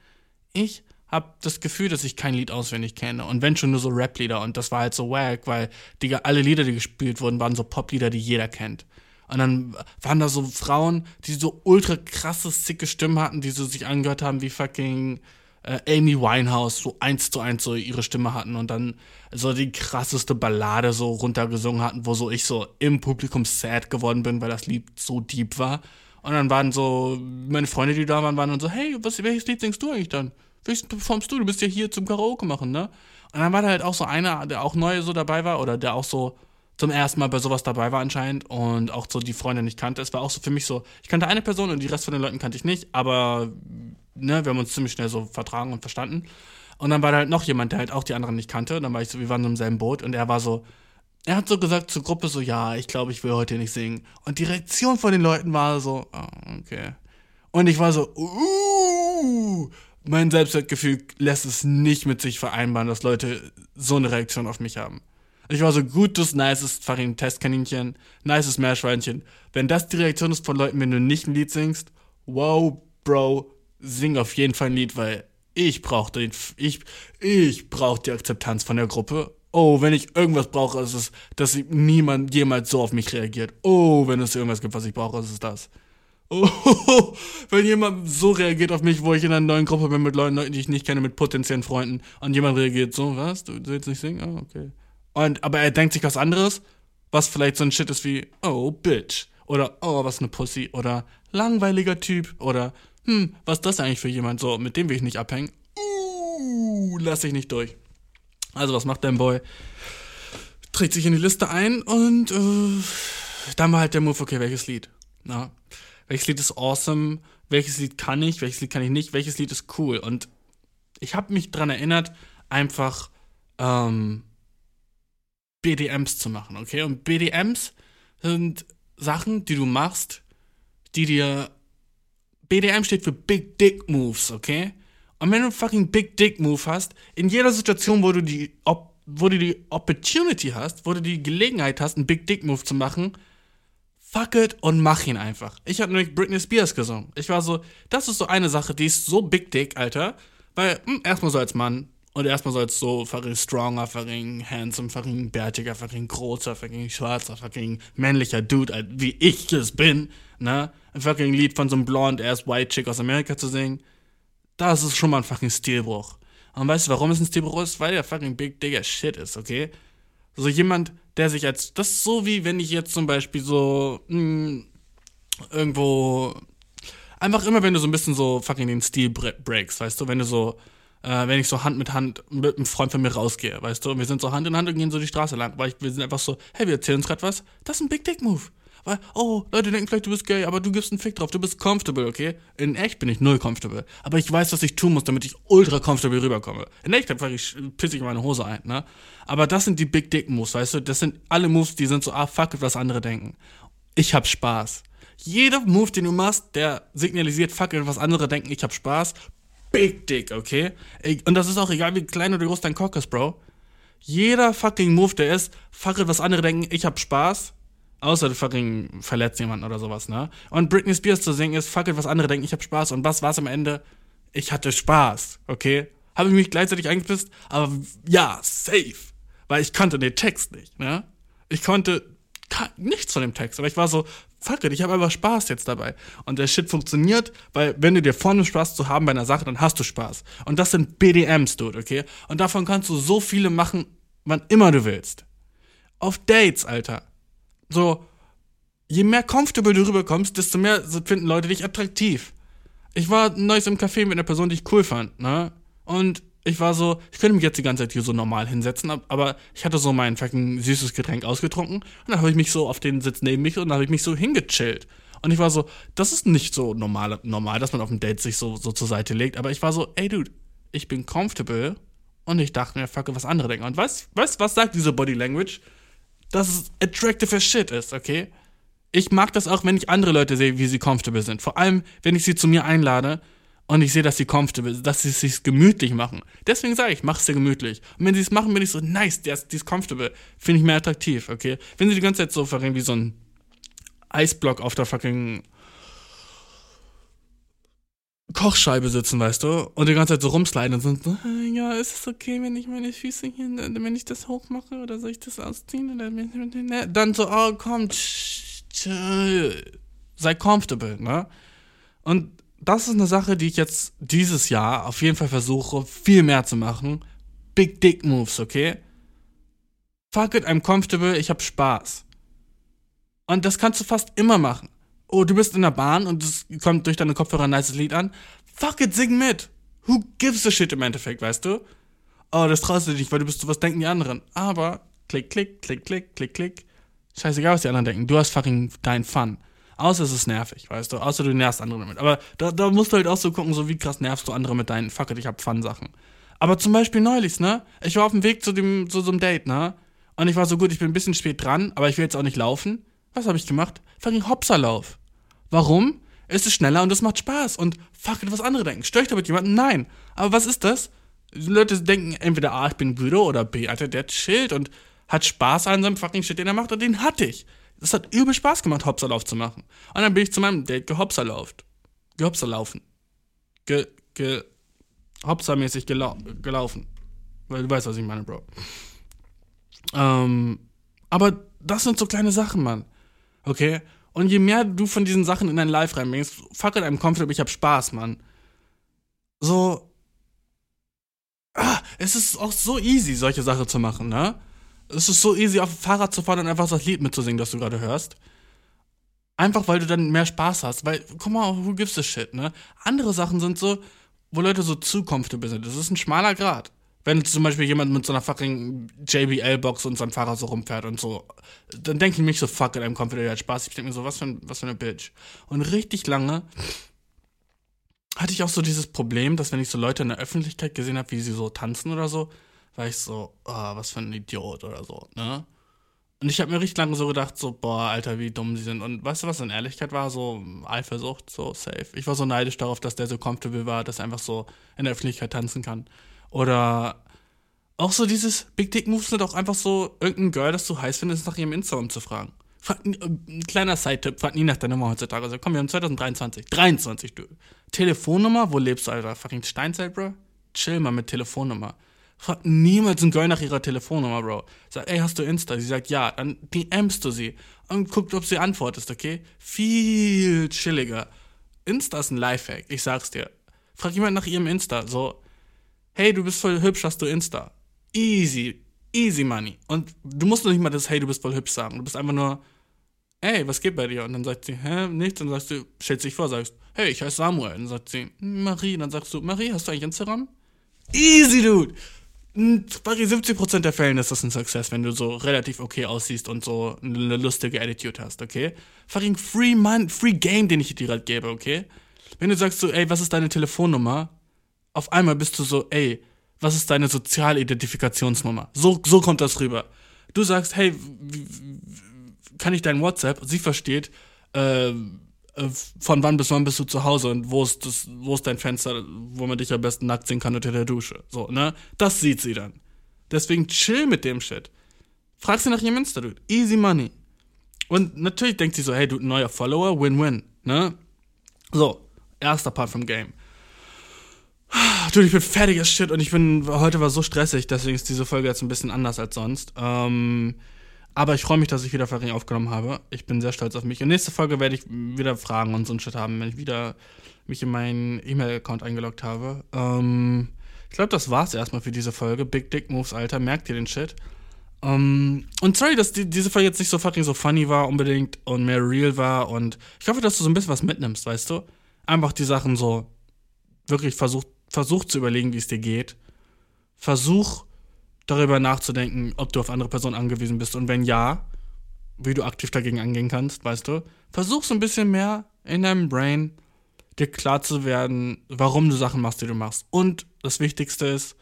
Ich habe das Gefühl, dass ich kein Lied auswendig kenne. Und wenn schon nur so Rap-Lieder. Und das war halt so wack, weil die, alle Lieder, die gespielt wurden, waren so Pop-Lieder, die jeder kennt. Und dann waren da so Frauen, die so ultra krasse, sicke Stimmen hatten, die so sich angehört haben wie fucking äh, Amy Winehouse, so eins zu eins so ihre Stimme hatten und dann so die krasseste Ballade so runtergesungen hatten, wo so ich so im Publikum sad geworden bin, weil das Lied so deep war. Und dann waren so meine Freunde, die da waren, waren dann so, hey, was, welches Lied singst du eigentlich dann? Welches performst du? Du bist ja hier zum Karaoke machen, ne? Und dann war da halt auch so einer, der auch neu so dabei war oder der auch so zum ersten Mal bei sowas dabei war anscheinend und auch so die Freunde nicht kannte. Es war auch so für mich so, ich kannte eine Person und die Rest von den Leuten kannte ich nicht, aber ne, wir haben uns ziemlich schnell so vertragen und verstanden. Und dann war da halt noch jemand, der halt auch die anderen nicht kannte. Und dann war ich so, wir waren so im selben Boot und er war so, er hat so gesagt zur Gruppe so, ja, ich glaube, ich will heute nicht singen. Und die Reaktion von den Leuten war so, oh, okay. Und ich war so, uh, mein Selbstwertgefühl lässt es nicht mit sich vereinbaren, dass Leute so eine Reaktion auf mich haben. Ich war so gutes, nices fucking Testkaninchen, nices Meerschweinchen. Wenn das die Reaktion ist von Leuten, wenn du nicht ein Lied singst, wow, Bro, sing auf jeden Fall ein Lied, weil ich brauche den, ich, ich brauche die Akzeptanz von der Gruppe. Oh, wenn ich irgendwas brauche, ist es, dass niemand jemals so auf mich reagiert. Oh, wenn es irgendwas gibt, was ich brauche, ist es das. Oh, wenn jemand so reagiert auf mich, wo ich in einer neuen Gruppe bin mit Leuten, die ich nicht kenne, mit potenziellen Freunden, und jemand reagiert so, was? Du, willst nicht singen? Ah, okay. Und, aber er denkt sich was anderes, was vielleicht so ein Shit ist wie, oh, Bitch. Oder, oh, was eine Pussy. Oder, langweiliger Typ. Oder, hm, was ist das eigentlich für jemand? So, mit dem will ich nicht abhängen. Uh, lass ich nicht durch. Also, was macht dein Boy? Trägt sich in die Liste ein und, äh, dann war halt der Move, okay, welches Lied? Na, welches Lied ist awesome, welches Lied kann ich, welches Lied kann ich nicht, welches Lied ist cool. Und ich habe mich daran erinnert, einfach ähm, BDMs zu machen, okay? Und BDMs sind Sachen, die du machst, die dir. BDM steht für Big Dick Moves, okay? Und wenn du einen fucking Big Dick Move hast, in jeder Situation, wo du die, wo du die Opportunity hast, wo du die Gelegenheit hast, einen Big Dick Move zu machen, fuck it und mach ihn einfach. Ich habe nämlich Britney Spears gesungen. Ich war so, das ist so eine Sache, die ist so big dick, Alter. Weil, mh, hm, erstmal so als Mann Und erstmal so als so fucking stronger, fucking handsome, fucking bärtiger, fucking großer, fucking schwarzer, fucking männlicher Dude, wie ich es bin, ne? Ein fucking Lied von so einem blond ass white chick aus Amerika zu singen. Das ist schon mal ein fucking Stilbruch. Und weißt du, warum es ein Stilbruch ist? Weil der fucking Big Digger Shit ist, okay? So jemand, der sich als. Das ist so wie wenn ich jetzt zum Beispiel so. Mh, hm, irgendwo. Einfach immer, wenn du so ein bisschen so fucking den Stil breaks, weißt du? Wenn du so. Äh, wenn ich so Hand mit Hand mit einem Freund von mir rausgehe, weißt du? Und wir sind so Hand in Hand und gehen so die Straße lang. Weil ich, wir sind einfach so, hey, wir erzählen uns gerade was. Das ist ein Big Dick Move. Weil, oh, Leute denken vielleicht, du bist gay, aber du gibst einen Fick drauf, du bist comfortable, okay? In echt bin ich null comfortable. Aber ich weiß, was ich tun muss, damit ich ultra comfortable rüberkomme. In echt einfach ich, pisse ich meine Hose ein, ne? Aber das sind die Big Dick Moves, weißt du? Das sind alle Moves, die sind so, ah, fuck it, was andere denken. Ich hab Spaß. Jeder Move, den du machst, der signalisiert, fuck it, was andere denken, ich hab Spaß. Big Dick, okay? Und das ist auch egal, wie klein oder groß dein Cock ist, Bro. Jeder fucking Move, der ist, fuck it, was andere denken, ich hab Spaß Außer du fucking verletzt jemanden oder sowas, ne? Und Britney Spears zu singen ist, fuck it, was andere denken, ich hab Spaß. Und was war's am Ende? Ich hatte Spaß, okay? Habe ich mich gleichzeitig eingepisst? Aber ja, safe. Weil ich kannte den Text nicht, ne? Ich konnte nichts von dem Text, aber ich war so, fuck it, ich habe einfach Spaß jetzt dabei. Und der Shit funktioniert, weil wenn du dir vornimmst, Spaß zu haben bei einer Sache, dann hast du Spaß. Und das sind BDMs, Dude, okay? Und davon kannst du so viele machen, wann immer du willst. Auf Dates, Alter so, je mehr comfortable du rüberkommst, desto mehr finden Leute dich attraktiv. Ich war neues im Café mit einer Person, die ich cool fand, ne? Und ich war so, ich könnte mich jetzt die ganze Zeit hier so normal hinsetzen, aber ich hatte so mein fucking süßes Getränk ausgetrunken und dann habe ich mich so auf den Sitz neben mich und dann habe ich mich so hingechillt. Und ich war so, das ist nicht so normal, normal, dass man auf dem Date sich so, so zur Seite legt, aber ich war so, ey Dude, ich bin comfortable und ich dachte mir, fuck, was andere denken. Und weißt, weißt, was sagt diese Body Language? Dass es attractive as shit ist, okay? Ich mag das auch, wenn ich andere Leute sehe, wie sie comfortable sind. Vor allem, wenn ich sie zu mir einlade und ich sehe, dass sie comfortable sind, dass sie es sich gemütlich machen. Deswegen sage ich, mach es dir gemütlich. Und wenn sie es machen, bin ich so, nice, die ist, die ist comfortable. Finde ich mehr attraktiv, okay? Wenn sie die ganze Zeit so verrennen wie so ein Eisblock auf der fucking Kochscheibe sitzen, weißt du, und die ganze Zeit so rumsliden und sind so, ja, ist es okay, wenn ich meine Füße hier, wenn ich das hochmache oder soll ich das ausziehen? Oder ne? dann so, oh komm, sei comfortable, ne? Und das ist eine Sache, die ich jetzt dieses Jahr auf jeden Fall versuche, viel mehr zu machen. Big Dick Moves, okay? Fuck it, I'm comfortable, ich hab Spaß. Und das kannst du fast immer machen oh, du bist in der Bahn und es kommt durch deine Kopfhörer ein nice Lied an. Fuck it, sing mit. Who gives a shit im Endeffekt, weißt du? Oh, das traust du dich, weil du bist so, was denken die anderen. Aber, klick, klick, klick, klick, klick, klick. Scheißegal, was die anderen denken. Du hast fucking dein Fun. Außer es ist nervig, weißt du? Außer du nervst andere damit. Aber da, da musst du halt auch so gucken, so wie krass nervst du andere mit deinen Fuck it, ich hab Fun-Sachen. Aber zum Beispiel neulich, ne? Ich war auf dem Weg zu, dem, zu so einem Date, ne? Und ich war so gut, ich bin ein bisschen spät dran, aber ich will jetzt auch nicht laufen. Was habe ich gemacht? Fucking Hopserlauf. Warum? Es ist schneller und es macht Spaß. Und fuck, was andere denken. Störe ich damit jemanden? Nein. Aber was ist das? Die Leute denken entweder A, ich bin Brüder oder B, Alter, der chillt und hat Spaß an seinem fucking Shit, den er macht und den hatte ich. Das hat übel Spaß gemacht, Hopserlauf zu machen. Und dann bin ich zu meinem Date gehopserlauft. Gehopserlaufen. Ge, ge, hopsermäßig gelau gelaufen. Weil du weißt, was ich meine, Bro. Ähm, aber das sind so kleine Sachen, Mann. Okay? Und je mehr du von diesen Sachen in dein Live reinbringst, fuck it, I'm comfortable, ich hab Spaß, Mann. So. Ah, es ist auch so easy, solche Sachen zu machen, ne? Es ist so easy, auf dem Fahrrad zu fahren und einfach das Lied mitzusingen, das du gerade hörst. Einfach weil du dann mehr Spaß hast. Weil, guck mal, who gives a shit, ne? Andere Sachen sind so, wo Leute so zu comfortable sind. Das ist ein schmaler Grad. Wenn zum Beispiel jemand mit so einer fucking JBL-Box und sein Fahrer so rumfährt und so, dann denke ich mich so, fuck it, einem kommt wieder Spaß. Ich denke mir so, was für, ein, was für eine Bitch. Und richtig lange hatte ich auch so dieses Problem, dass wenn ich so Leute in der Öffentlichkeit gesehen habe, wie sie so tanzen oder so, war ich so, oh, was für ein Idiot oder so, ne? Und ich habe mir richtig lange so gedacht, so, boah, Alter, wie dumm sie sind. Und weißt du, was in Ehrlichkeit war? So Eifersucht, so safe. Ich war so neidisch darauf, dass der so comfortable war, dass er einfach so in der Öffentlichkeit tanzen kann. Oder auch so dieses Big Dick Moves sind auch einfach so, irgendein Girl, das du heiß findest, nach ihrem Instagram zu fragen. Ein kleiner Side-Tipp, frag nie nach deiner Nummer heutzutage. Also komm, wir haben 2023. 23, du. Telefonnummer, wo lebst du, Alter? Fucking Steinzeit, Bro? Chill mal mit Telefonnummer. Frag niemals ein Girl nach ihrer Telefonnummer, Bro. Sag, ey, hast du Insta? Sie sagt ja, dann DMst du sie und guckt, ob sie antwortest, okay? Viel chilliger. Insta ist ein Lifehack, ich sag's dir. Frag jemand nach ihrem Insta, so, hey, du bist voll hübsch, hast du Insta? Easy, easy money. Und du musst noch nicht mal das, hey, du bist voll hübsch sagen. Du bist einfach nur, ey, was geht bei dir? Und dann sagt sie, hä, nichts. Und dann sagst du, stellst dich vor, sagst, hey, ich heiße Samuel. Und dann sagt sie, Marie. Und dann sagst du, Marie, hast du eigentlich Instagram? Easy, dude. Bei 70% der Fällen ist das ein Success, wenn du so relativ okay aussiehst und so eine lustige Attitude hast, okay? Fucking free man, free game, den ich dir halt gebe, okay? Wenn du sagst so, ey, was ist deine Telefonnummer? Auf einmal bist du so, ey, was ist deine Sozialidentifikationsnummer? So, so kommt das rüber. Du sagst, hey, kann ich dein WhatsApp? Sie versteht, äh, äh, von wann bis wann bist du zu Hause und wo ist, das, wo ist dein Fenster, wo man dich am besten nackt sehen kann unter der Dusche. So, ne? Das sieht sie dann. Deswegen chill mit dem Shit. Frag sie nach ihrem Insta, dude. Easy money. Und natürlich denkt sie so, hey, du, neuer Follower, win-win, ne? So, erster Part vom Game. Dude, ich bin fertig as shit und ich bin, heute war so stressig, deswegen ist diese Folge jetzt ein bisschen anders als sonst. Ähm, aber ich freue mich, dass ich wieder Faring aufgenommen habe. Ich bin sehr stolz auf mich. Und nächste Folge werde ich wieder Fragen und so ein Shit haben, wenn ich wieder mich in meinen E-Mail-Account eingeloggt habe. Ähm, ich glaube, das war's erstmal für diese Folge. Big Dick Moves, Alter. Merkt ihr den Shit? Um, und sorry, dass die, diese Folge jetzt nicht so fucking so funny war unbedingt und mehr real war. Und ich hoffe, dass du so ein bisschen was mitnimmst, weißt du? Einfach die Sachen so wirklich versucht, versucht zu überlegen, wie es dir geht. Versuch darüber nachzudenken, ob du auf andere Personen angewiesen bist und wenn ja, wie du aktiv dagegen angehen kannst, weißt du. Versuch so ein bisschen mehr in deinem Brain dir klar zu werden, warum du Sachen machst, die du machst. Und das Wichtigste ist,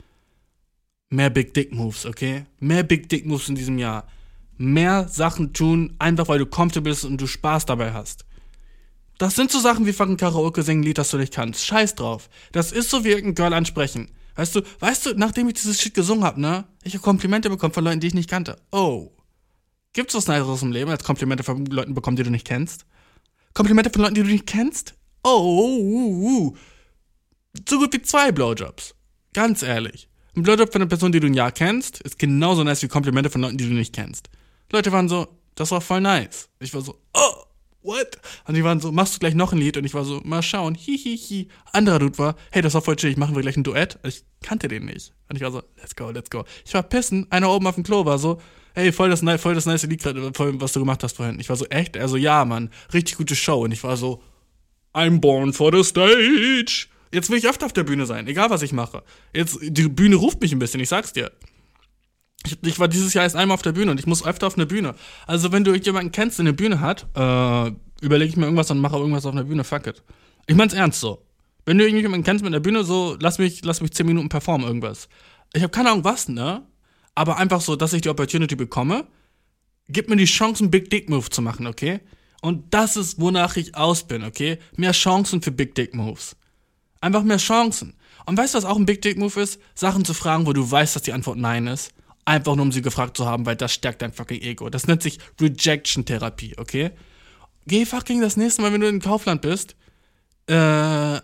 mehr Big Dick Moves, okay? Mehr Big Dick Moves in diesem Jahr. Mehr Sachen tun, einfach weil du comfortable bist und du Spaß dabei hast. Das sind so Sachen wie fucking Karaoke singen, Lied, das du nicht kannst. Scheiß drauf. Das ist so wie irgendein Girl ansprechen. Weißt du, weißt du, nachdem ich dieses Shit gesungen hab, ne? Ich habe Komplimente bekommen von Leuten, die ich nicht kannte. Oh. Gibt's was Niceres im Leben, als Komplimente von Leuten bekommen, die du nicht kennst? Komplimente von Leuten, die du nicht kennst? Oh, uh, uh. So gut wie zwei Blowjobs. Ganz ehrlich. Ein Blowjob von einer Person, die du ein Jahr kennst, ist genauso nice wie Komplimente von Leuten, die du nicht kennst. Leute waren so, das war voll nice. Ich war so, oh what? Und die waren so, machst du gleich noch ein Lied? Und ich war so, mal schauen, hihihi. Hi, hi. Anderer Dude war, hey, das war voll chillig, machen wir gleich ein Duett? Und ich kannte den nicht. Und ich war so, let's go, let's go. Ich war pissen, einer oben auf dem Klo war so, hey, voll das, voll das nice Lied, was du gemacht hast vorhin. Ich war so, echt? Er so, ja, Mann, richtig gute Show. Und ich war so, I'm born for the stage. Jetzt will ich öfter auf der Bühne sein, egal was ich mache. Jetzt, die Bühne ruft mich ein bisschen, ich sag's dir. Ich, ich, war dieses Jahr erst einmal auf der Bühne und ich muss öfter auf eine Bühne. Also, wenn du jemanden kennst, der eine Bühne hat, äh, überlege ich mir irgendwas und mache irgendwas auf einer Bühne, fuck it. Ich mein's ernst so. Wenn du irgendjemanden kennst mit einer Bühne, so, lass mich, lass mich 10 Minuten performen, irgendwas. Ich habe keine Ahnung was, ne? Aber einfach so, dass ich die Opportunity bekomme, gib mir die Chance, einen Big Dick Move zu machen, okay? Und das ist, wonach ich aus bin, okay? Mehr Chancen für Big Dick Moves. Einfach mehr Chancen. Und weißt du, was auch ein Big Dick Move ist? Sachen zu fragen, wo du weißt, dass die Antwort Nein ist. Einfach nur, um sie gefragt zu haben, weil das stärkt dein fucking Ego. Das nennt sich Rejection-Therapie, okay? Geh fucking das nächste Mal, wenn du in Kaufland bist, äh,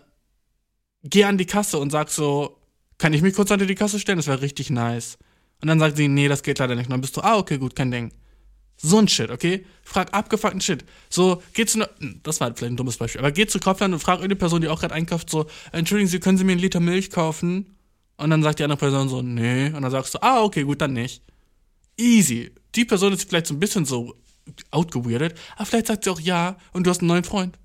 geh an die Kasse und sag so, kann ich mich kurz an die Kasse stellen? Das wäre richtig nice. Und dann sagt sie, nee, das geht leider nicht. Und dann bist du, ah, okay, gut, kein Ding. So ein Shit, okay? Frag abgefuckten Shit. So, geh zu, ne das war vielleicht ein dummes Beispiel, aber geh zu Kaufland und frag irgendeine Person, die auch gerade einkauft, so, entschuldigen Sie, können Sie mir einen Liter Milch kaufen? Und dann sagt die andere Person so, nee. Und dann sagst du, ah, okay, gut, dann nicht. Easy. Die Person ist vielleicht so ein bisschen so outgeweirdet, aber vielleicht sagt sie auch ja und du hast einen neuen Freund.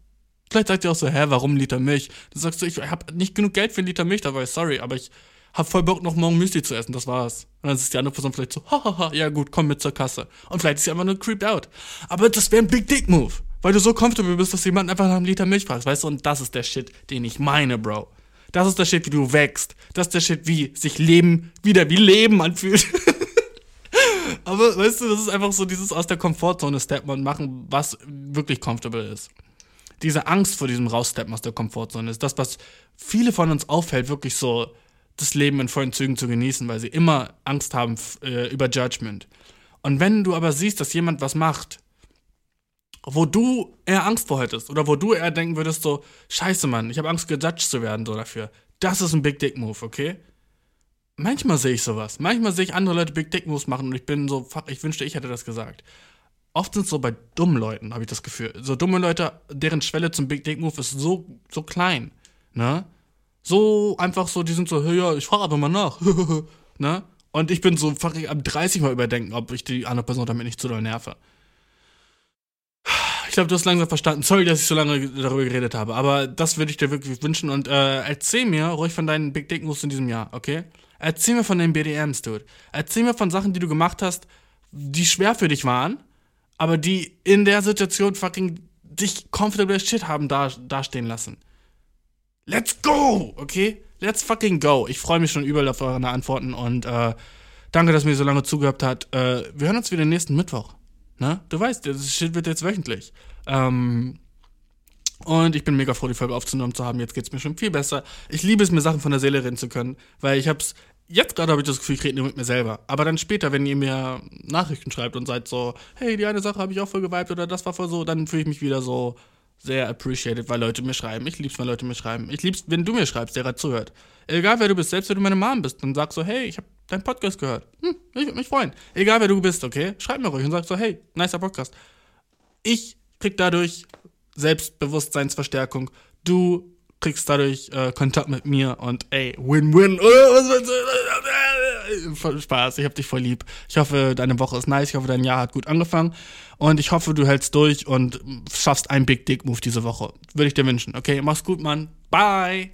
Vielleicht sagt sie auch so, hä, warum ein Liter Milch? Dann sagst du, ich habe nicht genug Geld für einen Liter Milch dabei, sorry, aber ich habe voll Bock, noch morgen Müsli zu essen, das war's. Und dann ist die andere Person vielleicht so, hahaha, ja gut, komm mit zur Kasse. Und vielleicht ist sie einfach nur creeped out. Aber das wäre ein Big Dick Move, weil du so comfortable bist, dass jemand einfach nach einem Liter Milch fragt, weißt du? Und das ist der Shit, den ich meine, Bro. Das ist der Shit, wie du wächst. Das ist der Shit, wie sich Leben wieder wie Leben anfühlt. Aber weißt du, das ist einfach so dieses aus der Komfortzone steppen und machen, was wirklich comfortable ist. Diese Angst vor diesem Raussteppen aus der Komfortzone ist das, was viele von uns auffällt, wirklich so das Leben in vollen Zügen zu genießen, weil sie immer Angst haben äh, über Judgment. Und wenn du aber siehst, dass jemand was macht, wo du eher Angst vor hättest oder wo du eher denken würdest, so, scheiße, Mann, ich habe Angst, gejudged zu werden, so dafür. Das ist ein Big Dick Move, okay? manchmal sehe ich sowas. Manchmal sehe ich andere Leute Big Dick Moves machen und ich bin so, fuck, ich wünschte, ich hätte das gesagt. Oft sind es so bei dummen Leuten, habe ich das Gefühl. So dumme Leute, deren Schwelle zum Big Dick Move ist so, so klein. Ne? So einfach so, die sind so, hey, ja, ich frage aber mal nach. ne? Und ich bin so fucking ab 30 mal überdenken, ob ich die andere Person damit nicht zu doll nerve. Ich glaube, du hast langsam verstanden. Sorry, dass ich so lange darüber geredet habe, aber das würde ich dir wirklich wünschen. Und äh, erzähl mir ruhig von deinen Big Dick Moves in diesem Jahr, okay? Erzähl mir von den BDMs, Dude. Erzähl mir von Sachen, die du gemacht hast, die schwer für dich waren, aber die in der Situation fucking dich comfortable as shit haben da, dastehen lassen. Let's go, okay? Let's fucking go. Ich freue mich schon überall auf eure Antworten und äh, danke, dass ihr mir so lange zugehört habt. Äh, wir hören uns wieder nächsten Mittwoch. Ne? Du weißt, das Shit wird jetzt wöchentlich. Ähm, und ich bin mega froh, die Folge aufzunehmen zu haben. Jetzt geht's mir schon viel besser. Ich liebe es, mir Sachen von der Seele reden zu können, weil ich hab's. Jetzt gerade habe ich das Gefühl, ich rede nur mit mir selber. Aber dann später, wenn ihr mir Nachrichten schreibt und seid so, hey, die eine Sache habe ich auch voll geweibt oder das war voll so, dann fühle ich mich wieder so sehr appreciated, weil Leute mir schreiben. Ich lieb's, wenn Leute mir schreiben. Ich lieb's, wenn du mir schreibst, der gerade zuhört. Egal wer du bist, selbst wenn du meine Mom bist, dann sagst so, hey, ich habe deinen Podcast gehört. Hm, ich würde mich freuen. Egal wer du bist, okay? Schreib mir ruhig und sag so, hey, nicer Podcast. Ich krieg dadurch Selbstbewusstseinsverstärkung. Du kriegst dadurch äh, Kontakt mit mir und ey, Win-Win. Voll Spaß, ich hab dich voll lieb. Ich hoffe, deine Woche ist nice, ich hoffe, dein Jahr hat gut angefangen und ich hoffe, du hältst durch und schaffst einen Big Dick Move diese Woche. Würde ich dir wünschen. Okay, mach's gut, Mann. Bye.